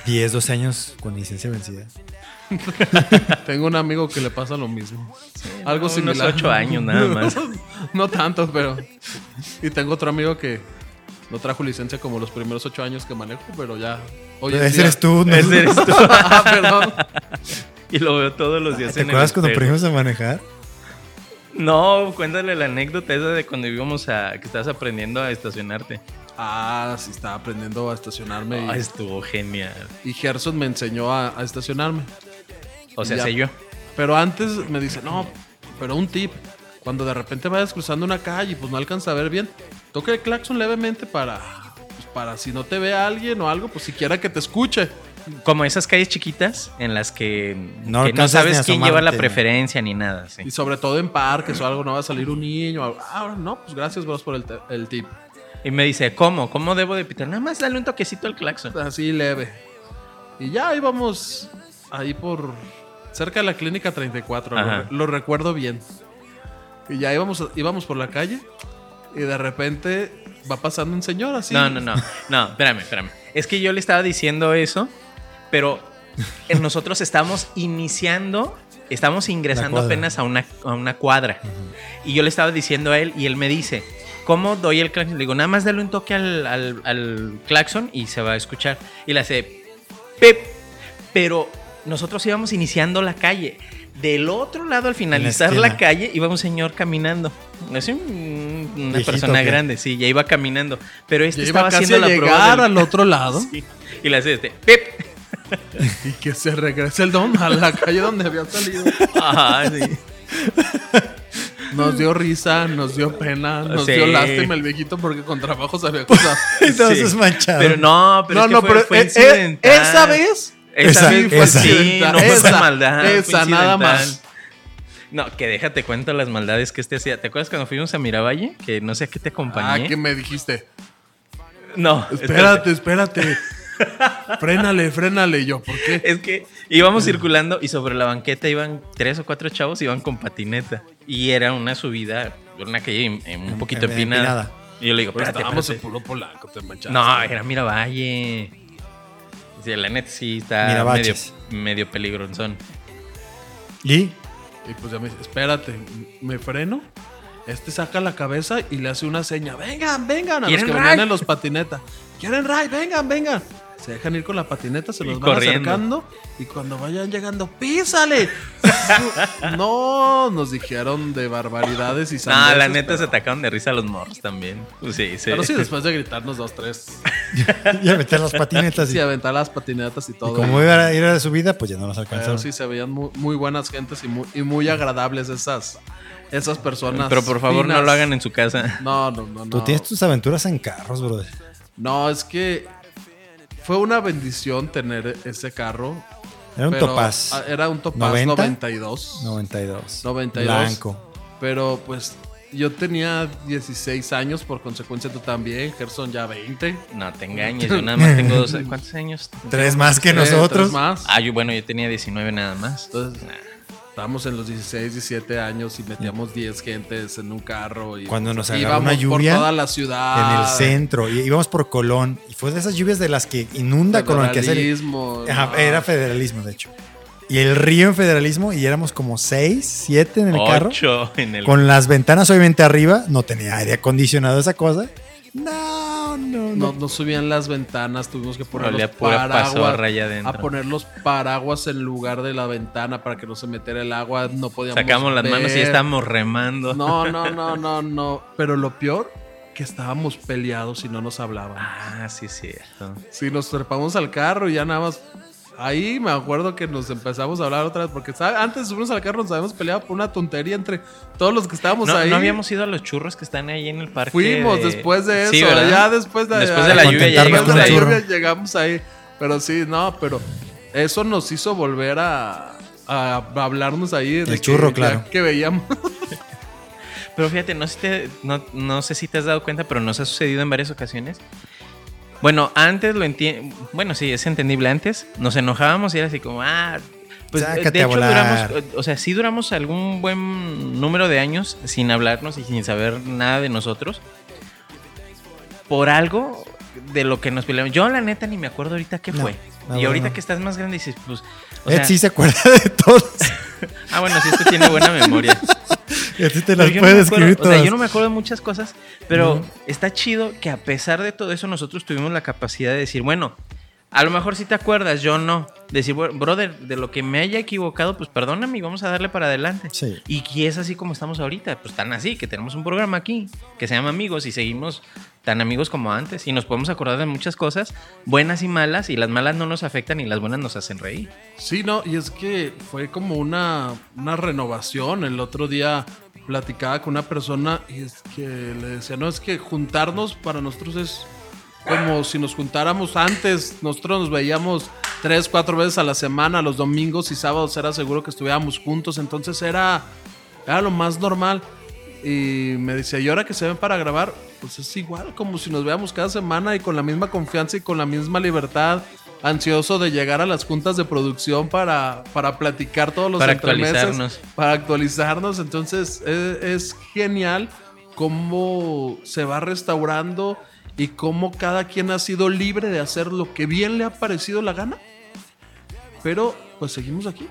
10, 12 años con licencia vencida. Tengo un amigo que le pasa lo mismo. Algo unos similar. ocho años nada más. no tanto, pero. Y tengo otro amigo que no trajo licencia como los primeros ocho años que manejo, pero ya. Hoy Ese día- eres tú, ¿no? Ese eres tú. ah, perdón. Y lo veo todos los días ¿Te en el acuerdas cuando aprendimos a manejar? No, cuéntale la anécdota esa de cuando íbamos a... que estabas aprendiendo a estacionarte. Ah, sí, estaba aprendiendo a estacionarme. Ah, y, estuvo genial. y Gerson me enseñó a, a estacionarme. O sea, sé yo. Pero antes me dice, no, pero un tip. Cuando de repente vayas cruzando una calle y pues no alcanza a ver bien, toca el claxon levemente para, para si no te ve alguien o algo, pues siquiera que te escuche. Como esas calles chiquitas en las que No que sabes quién lleva la preferencia ni nada. sí. Y sobre todo en parques o algo, no va a salir un niño. o. Ah, no, pues gracias, bros, por el, tip. Y me dice, ¿cómo? ¿Cómo debo de pitar? Nada más dale un toquecito al claxon. Así leve. Y ya íbamos ahí por cerca de la clínica 34, lo, lo recuerdo bien. Y ya íbamos, íbamos por la calle y de repente va pasando un señor así. No, no, no. No, espérame, espérame. Es que yo le estaba diciendo eso, pero nosotros estamos iniciando, estamos ingresando apenas a una, a una cuadra. Y yo le estaba diciendo a él y él me dice, ¿cómo doy el claxon? Le digo, nada más dale un toque al, al- al claxon y se va a escuchar. Y le hace, pep. Pero nosotros íbamos iniciando la calle. Del otro lado, al finalizar la, calle, iba un señor caminando. Así, un- una ¿Viejito persona qué? grande, sí, ya iba caminando. Pero este Ya iba estaba casi haciendo a la prueba llegar del- al otro lado Sí. Y le hace este, pip. y que se regrese el don a la calle donde había salido. Ajá, sí. Nos dio risa, nos dio pena, nos Sí. dio lástima el viejito porque con trabajo se había cruzado. Entonces Sí. manchado. Pero no, pero no, es que no, fue, pero fue eh, eh, incidental. esa vez Esa, Esa- fue esa. sí, no fue Esa, maldad. fue esa, nada más. No, que déjate cuento las maldades que este hacía. ¿Te acuerdas cuando fuimos a Miravalle? Que no sé a qué te Ah, acompañé. ¿qué me dijiste? No, Espérate, espérate. frénale, frénale. Y yo, ¿por qué? Es que íbamos circulando y sobre la banqueta iban tres o cuatro chavos iban con patineta. Y era una subida, una calle em, un poquito em- empinada. empinada. Y yo le digo, Pero espérate, estábamos en espérate. puro polaco, te manchaste. No, era Miravalle. Sí, la neta sí está medio, Mirabaches. medio peligrosón. ¿Y? Y pues ya me dice, espérate, me freno. Este saca la cabeza y le hace una seña. Vengan, vengan. A los ¿Quieren que ride? venían en los patinetas. ¿Quieren ride? Vengan, vengan. Se dejan ir con la patineta, se Y los van corriendo. acercando. Y cuando vayan llegando, ¡písale! no, nos dijeron de barbaridades y No, la neta se pero- atacaron de risa los morros también. Pues sí, sí. Pero sí, después de gritarnos dos, tres. Y a meter las patinetas. Sí, y, aventar las patinetas y y todo. como iba a ir a su vida, pues ya no las Pero alcanzaron. sí se veían muy, muy buenas gentes y muy, y muy agradables esas, esas personas. Pero por favor no finas. lo hagan en su casa. No, no, no, no. Tú tienes tus aventuras en carros, brother. No, es que fue una bendición tener ese carro. Era un Topaz. ah, Era un Topaz 90? 92. 92. 92. Blanco. Pero pues yo tenía 16 años, por consecuencia tú también. Gerson ya 20. No te engañes, yo nada más tengo dos. ¿Cuántos años? Tres más que Eh, nosotros. tres más. Ah, yo, bueno, yo tenía 19 nada más. Entonces, estábamos en los 16, 17 años y metíamos 10 gentes en un carro. Y Cuando nos agarró íbamos una lluvia por toda la ciudad. En el centro. Y íbamos por Colón. Y fue de esas lluvias de las que inunda Colón. Que Federalismo, no. era federalismo, de hecho. Y el río en federalismo. Y éramos como seis, siete en el carro. Ocho en el. Con las ventanas obviamente arriba. No tenía aire acondicionado esa cosa. No, no, No, no. no subían las ventanas, tuvimos que poner los paraguas. A poner los paraguas en lugar de la ventana para que no se metiera el agua. No podíamos. Sacamos las manos y estábamos remando. No, no, no, no, no. Pero lo peor, que estábamos peleados y no nos hablaban. Ah, sí, es cierto. Sí, nos trepamos al carro y ya nada más. Ahí me acuerdo que nos empezamos a hablar otra vez. Porque antes de subirnos al carro nos habíamos peleado por una tontería entre todos los que estábamos No, ahí. no habíamos ido a los churros que están ahí en el parque. Fuimos de- después de eso. Sí, ¿verdad? ya después de, Después de la lluvia de la lluvia llegamos ahí. Pero sí, no, pero eso nos hizo volver a, a hablarnos ahí. de El que churro, ya claro. Que veíamos. Pero fíjate, no sé, si te- no, no sé si te has dado cuenta, pero nos ha sucedido en varias ocasiones. Bueno, antes lo entiendo. Bueno, sí, es entendible antes. Nos enojábamos y era así como, ah. Pues Sácate de hecho duramos, o sea, sí duramos algún buen número de años sin hablarnos y sin saber nada de nosotros. por algo de lo que nos peleamos. Yo, la neta, ni me acuerdo ahorita qué No, fue. la y ahorita que estás más grande dices, pues. o Ed sea- sí se acuerda de todos. ah, bueno, sí, esto tiene buena memoria. Y así te Pero las yo no acuerdo, o sea, todas. yo no me acuerdo de muchas cosas, pero está chido que a pesar de todo eso nosotros tuvimos la capacidad de decir, bueno, a lo mejor sí te acuerdas, yo no. Decir, "Bueno, brother, de lo que me haya equivocado, pues perdóname y vamos a darle para adelante. Sí. Y que es así como estamos ahorita, pues tan así, que tenemos un programa aquí que se llama Amigos y seguimos tan amigos como antes y nos podemos acordar de muchas cosas, buenas y malas, y las malas no nos afectan y las buenas nos hacen reír. Sí, no, y es que fue como una, una renovación. El otro día platicaba con una persona y es que le decía, no, es que juntarnos para nosotros es como si nos juntáramos antes. Nosotros nos veíamos tres, cuatro veces a la semana, los domingos y sábados era seguro que estuviéramos juntos. Entonces era, era lo más normal. Y me decía, ¿y ahora que se ven para grabar? Pues es igual, como si nos veamos cada semana y con la misma confianza y con la misma libertad. Ansioso de llegar a las juntas de producción para, para platicar todos los Para actualizarnos. Para actualizarnos. Entonces es, es genial cómo se va restaurando y cómo cada quien ha sido libre de hacer lo que bien le ha parecido la gana. Pero pues seguimos aquí.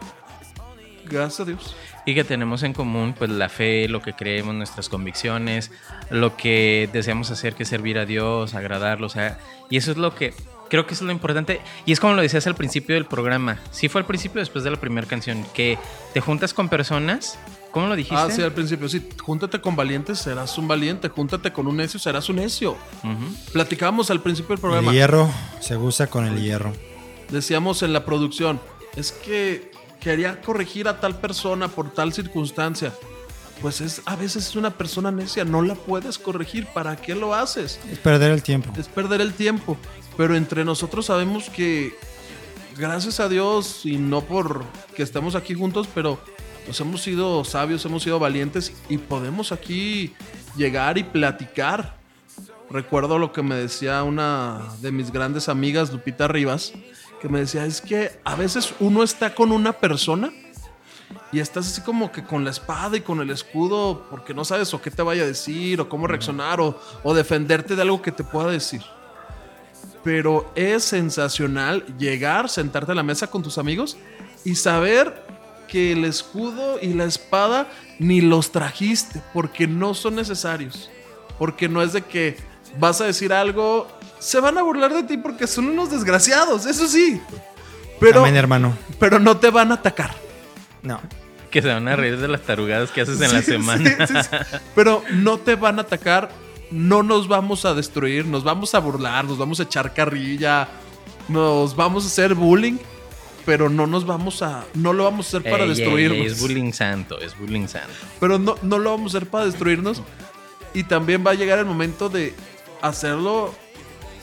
Gracias a Dios. Y que tenemos en común pues la fe, lo que creemos, nuestras convicciones, lo que deseamos hacer, que es servir a Dios, agradarlo, o sea, y eso es lo que creo que es lo importante y es como lo decías al principio del programa. Sí fue al principio después de la primera canción que te juntas con personas, ¿cómo lo dijiste? Ah, sí, al principio, sí. Júntate con valientes, serás un valiente. Júntate con un necio, serás un necio. Platicábamos al principio del El programa. hierro se usa con el hierro. Decíamos en la producción, es que quería corregir a tal persona por tal circunstancia. Pues es, a veces es una persona necia, no la puedes corregir. ¿Para qué lo haces? Es perder el tiempo. es perder el tiempo. Pero entre nosotros sabemos que, gracias a Dios, y no por que estemos aquí juntos, pero pues hemos sido sabios, hemos sido valientes y podemos aquí llegar y platicar. Recuerdo lo que me decía una de mis grandes amigas, Lupita Rivas, que me decía, es que a veces uno está con una persona y estás así como que con la espada y con el escudo porque no sabes o qué te vaya a decir o cómo reaccionar o, o defenderte de algo que te pueda decir. Pero es sensacional llegar, sentarte a la mesa con tus amigos y saber que el escudo y la espada ni los trajiste porque no son necesarios. Porque no es de que vas a decir algo, se van a burlar de ti porque son unos desgraciados, eso sí. Pero, Amén, hermano. pero no te van a atacar. No. Que se van a reír de las tarugadas que haces en la Sí, semana. sí, sí, sí. Pero no te van a atacar, no nos vamos a destruir, nos vamos a burlar, nos vamos a echar carrilla, nos vamos a hacer bullying, pero no nos vamos a, no lo vamos a hacer para Ey, destruirnos. ey, es bullying santo, es bullying santo. Pero no, no lo vamos a hacer para destruirnos. Y también va a llegar el momento de hacerlo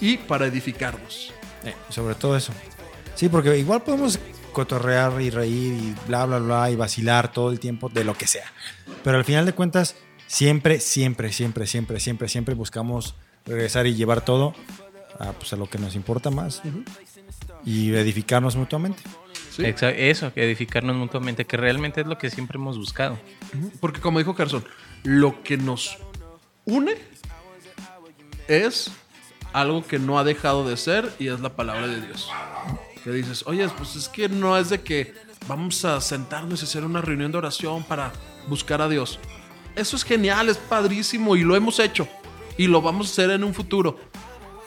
y para edificarnos. Eh, sobre todo eso. Sí, porque igual podemos cotorrear y reír y bla, bla, bla y vacilar todo el tiempo de lo que sea. Pero al final de cuentas, siempre, siempre, siempre, siempre, siempre, siempre buscamos regresar y llevar todo a, pues, a lo que nos importa más y edificarnos mutuamente. ¿sí? Eso, que edificarnos mutuamente, que realmente es lo que siempre hemos buscado. Porque como dijo Carson, lo que nos une es algo que no ha dejado de ser y es la palabra de Dios. Que dices, oye, pues es que no es de que vamos a sentarnos y hacer una reunión de oración para buscar a Dios. Eso es genial, es padrísimo y lo hemos hecho y lo vamos a hacer en un futuro.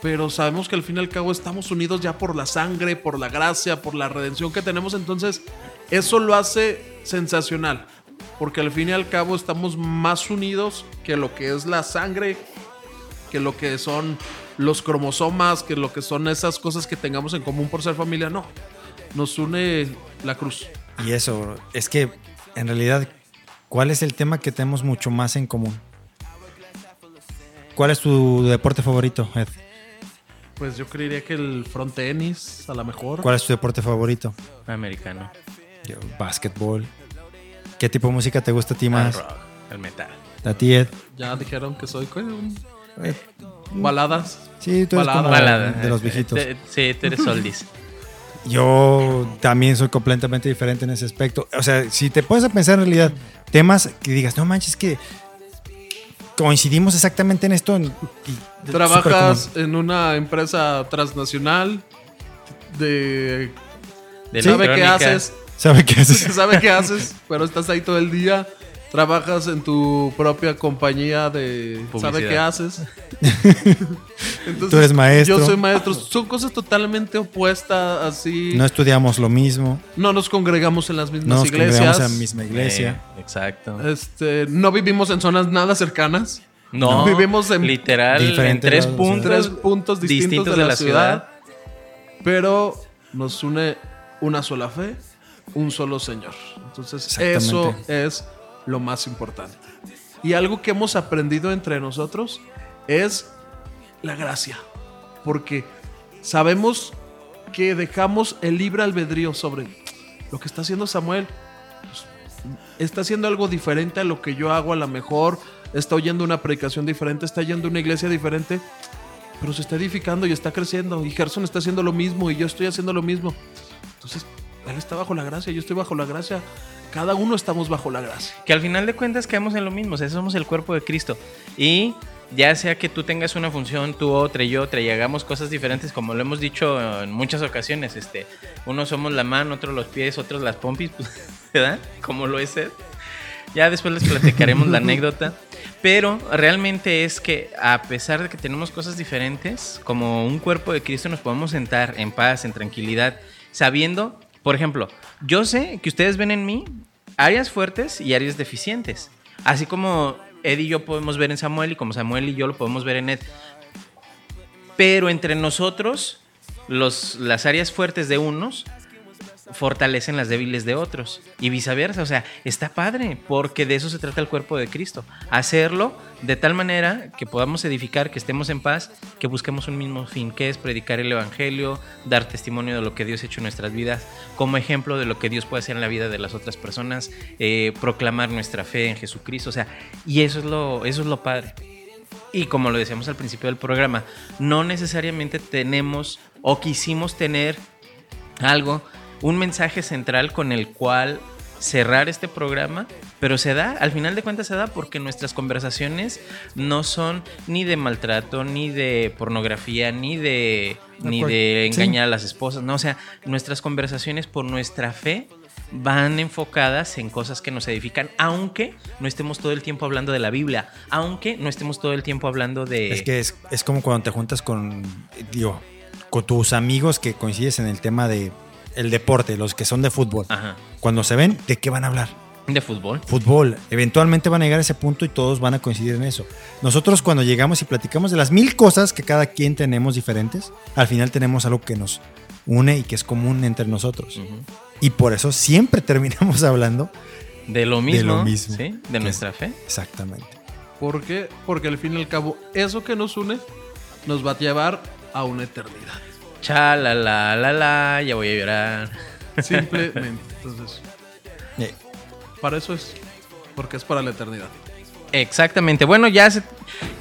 Pero sabemos que al fin y al cabo estamos unidos ya por la sangre, por la gracia, por la redención que tenemos. Entonces, eso lo hace sensacional. Porque al fin y al cabo estamos más unidos que lo que es la sangre, que lo que son los cromosomas, que lo que son esas cosas que tengamos en común por ser familia. No, nos une la cruz. Y eso, es que en realidad, ¿cuál es el tema que tenemos mucho más en común? ¿Cuál es tu deporte favorito, Ed? Pues yo creería que el front tenis, a lo mejor. ¿Cuál es tu deporte favorito? Americano. Yo, básquetbol. ¿Qué tipo de música te gusta a ti El más? rock, el metal. A ti, Ed. Ya dijeron que soy ¿qué? un- Eh, baladas. Sí, tú eres Balada. como Balada. de los viejitos. Te- Sí, tú eres oldies. Yo también soy completamente diferente en ese aspecto. O sea, si te pones a pensar en realidad temas que digas, no manches, que coincidimos exactamente en esto. y- Trabajas en una empresa transnacional de... De ¿Sabe qué haces? ¿Sabe qué haces? sabe qué haces, pero estás ahí todo el día. Trabajas en tu propia compañía de... ¿Sabe qué haces? Entonces, Tú eres maestro. Yo soy maestro. Son cosas totalmente opuestas, así. No No, estudiamos lo mismo. nos congregamos en las No mismas nos iglesias. congregamos en la misma iglesia. Eh, exacto. Este, no vivimos en zonas nada cercanas. No, Vivimos en literal en tres puntos, Tres puntos distintos, de, la, ciudad, Pero nos une una sola fe, un solo Señor. Entonces, eso es lo más importante. Y algo que hemos aprendido entre nosotros es la gracia. Porque sabemos que dejamos el libre albedrío sobre lo que está haciendo Samuel. Pues, está haciendo algo diferente a lo que yo hago a lo mejor. Está oyendo una predicación diferente, está yendo a una iglesia diferente. Pero se está edificando y está creciendo. Y Gerson está haciendo lo mismo y yo estoy haciendo lo mismo. Entonces, él está bajo la gracia, yo estoy bajo la gracia. Cada uno estamos bajo la gracia. Que al final de cuentas caemos en lo mismo, o sea, somos el cuerpo de Cristo. Y ya sea que tú tengas una función, tú otra y yo otra, y hagamos cosas diferentes, como lo hemos dicho en muchas ocasiones, este, unos somos la mano, otros los pies, otros las pompis, ¿verdad? Como lo es Ed. Ya después les platicaremos la anécdota. Pero realmente es que a pesar de que tenemos cosas diferentes, como un cuerpo de Cristo nos podemos sentar en paz, en tranquilidad, sabiendo, por ejemplo, yo sé que ustedes ven en mí áreas fuertes y áreas deficientes. Así como Ed y yo podemos ver en Samuel y como Samuel y yo lo podemos ver en Ed. Pero entre nosotros, los, las áreas fuertes de unos fortalecen las débiles de otros y viceversa. O sea, está padre porque de eso se trata el cuerpo de Cristo. Hacerlo de tal manera que podamos edificar, que estemos en paz, que busquemos un mismo fin, que es predicar el Evangelio, dar testimonio de lo que Dios ha hecho en nuestras vidas, como ejemplo de lo que Dios puede hacer en la vida de las otras personas, eh, proclamar nuestra fe en Jesucristo. O sea, y eso es lo, eso es lo padre. Y como lo decíamos al principio del programa, no necesariamente tenemos o quisimos tener algo, un mensaje central con el cual cerrar este programa, pero se da, al final de cuentas se da porque nuestras conversaciones no son ni de maltrato, ni de pornografía, ni de ni de Sí. engañar a las esposas, no, o sea, nuestras conversaciones por nuestra fe van enfocadas en cosas que nos edifican, aunque no estemos todo el tiempo hablando de la Biblia, aunque no estemos todo el tiempo hablando de Es que es, es como cuando te juntas con, digo, con tus amigos que coincides en el tema de el deporte, los que son de fútbol. Ajá, Cuando se ven, ¿de qué van a hablar? de fútbol. Fútbol. Eventualmente van a llegar a ese punto y todos van a coincidir en eso. Nosotros cuando llegamos y platicamos de las mil cosas que cada quien tenemos diferentes, al final tenemos algo que nos une y que es común entre nosotros. Y por eso siempre terminamos hablando De lo mismo, lo mismo. ¿sí? De nuestra fe. exactamente. ¿Por qué? Porque al fin y al cabo, eso que nos une nos va a llevar a una eternidad. Cha, la, la, la, la, ya voy a llorar. Simplemente. Entonces, Eh, para eso es. Porque es para la eternidad. Exactamente. Bueno, ya se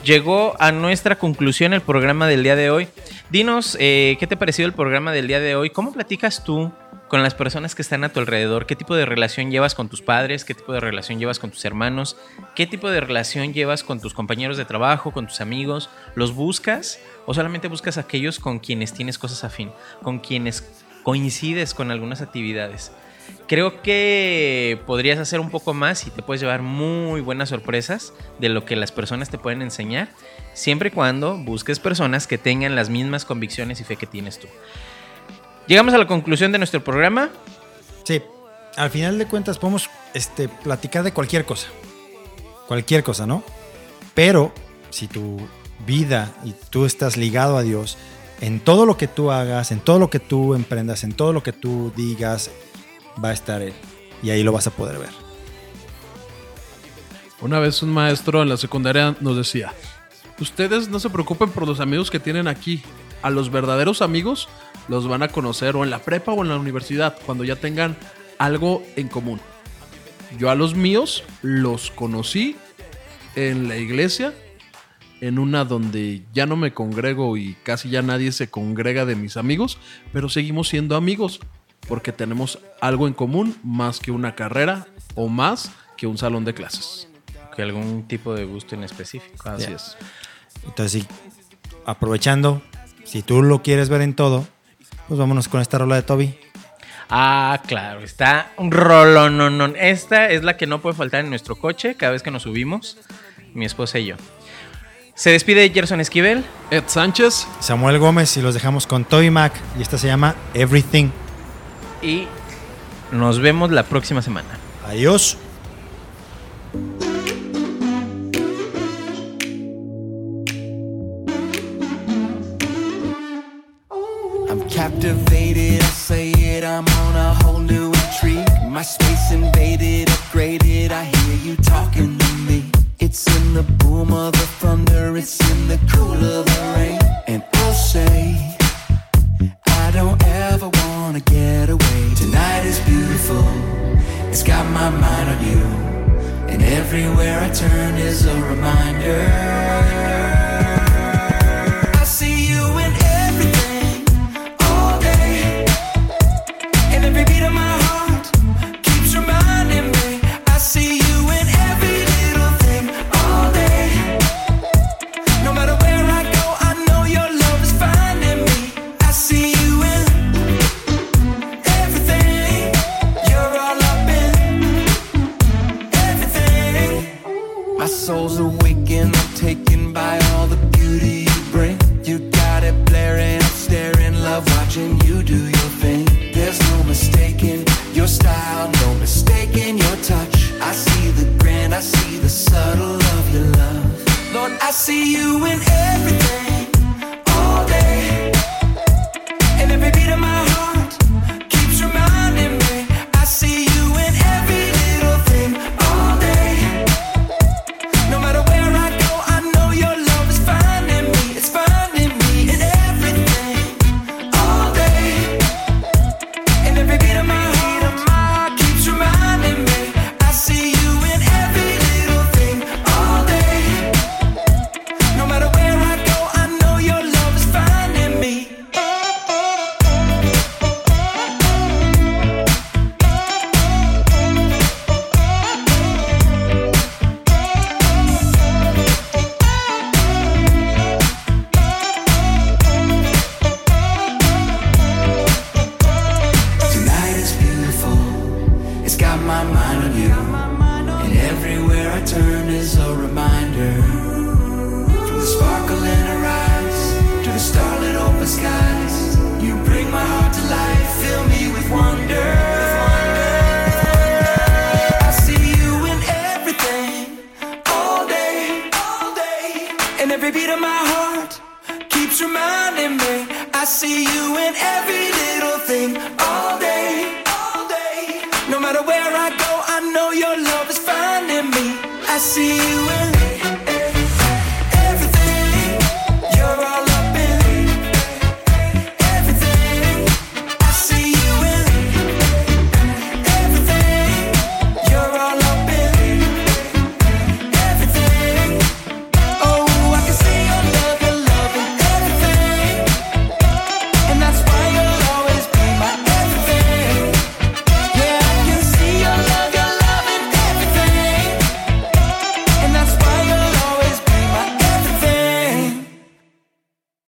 llegó a nuestra conclusión el programa del día de hoy. Dinos, eh, ¿qué te pareció el programa del día de hoy? ¿Cómo platicas tú con las personas que están a tu alrededor? ¿Qué tipo de relación llevas con tus padres? ¿Qué tipo de relación llevas con tus hermanos? ¿Qué tipo de relación llevas con tus compañeros de trabajo, con tus amigos? ¿Los buscas o solamente buscas aquellos con quienes tienes cosas afín, con quienes coincides con algunas actividades? Creo que podrías hacer un poco más y te puedes llevar muy buenas sorpresas de lo que las personas te pueden enseñar, siempre y cuando busques personas que tengan las mismas convicciones y fe que tienes tú. Llegamos a la conclusión de nuestro programa. Sí, al final de cuentas podemos este, platicar de cualquier cosa. Cualquier cosa, ¿no? Pero si tu vida y tú estás ligado a Dios, en todo lo que tú hagas, en todo lo que tú emprendas, en todo lo que tú digas, va a estar Él. Y ahí lo vas a poder ver. Una vez un maestro en la secundaria nos decía, ustedes no se preocupen por los amigos que tienen aquí. A los verdaderos amigos los van a conocer o en la prepa o en la universidad, cuando ya tengan algo en común. Yo a los míos los conocí en la iglesia, en una donde ya no me congrego y casi ya nadie se congrega de mis amigos, pero seguimos siendo amigos porque tenemos algo en común más que una carrera o más que un salón de clases. que algún tipo de gusto en específico. Así es. Entonces, sí, aprovechando, si tú lo quieres ver en todo, pues vámonos con esta rola de Toby. Ah, claro, está un rolón. No, no. Esta es la que no puede faltar en nuestro coche cada vez que nos subimos, mi esposa y yo. Se despide Gerson Esquivel. Ed Sánchez. Samuel Gómez y los dejamos con Toby Mac y esta se llama Everything. y nos vemos la próxima semana. Adiós. I'm captivated, I say it, I'm on a whole new intrigue. My space invaded, upgraded, I in the boom of the thunder, it's in the cool of the rain. And I'll say, I don't ever wanna get away. Tonight is beautiful, it's got my mind on you. And everywhere I turn is a reminder. See you in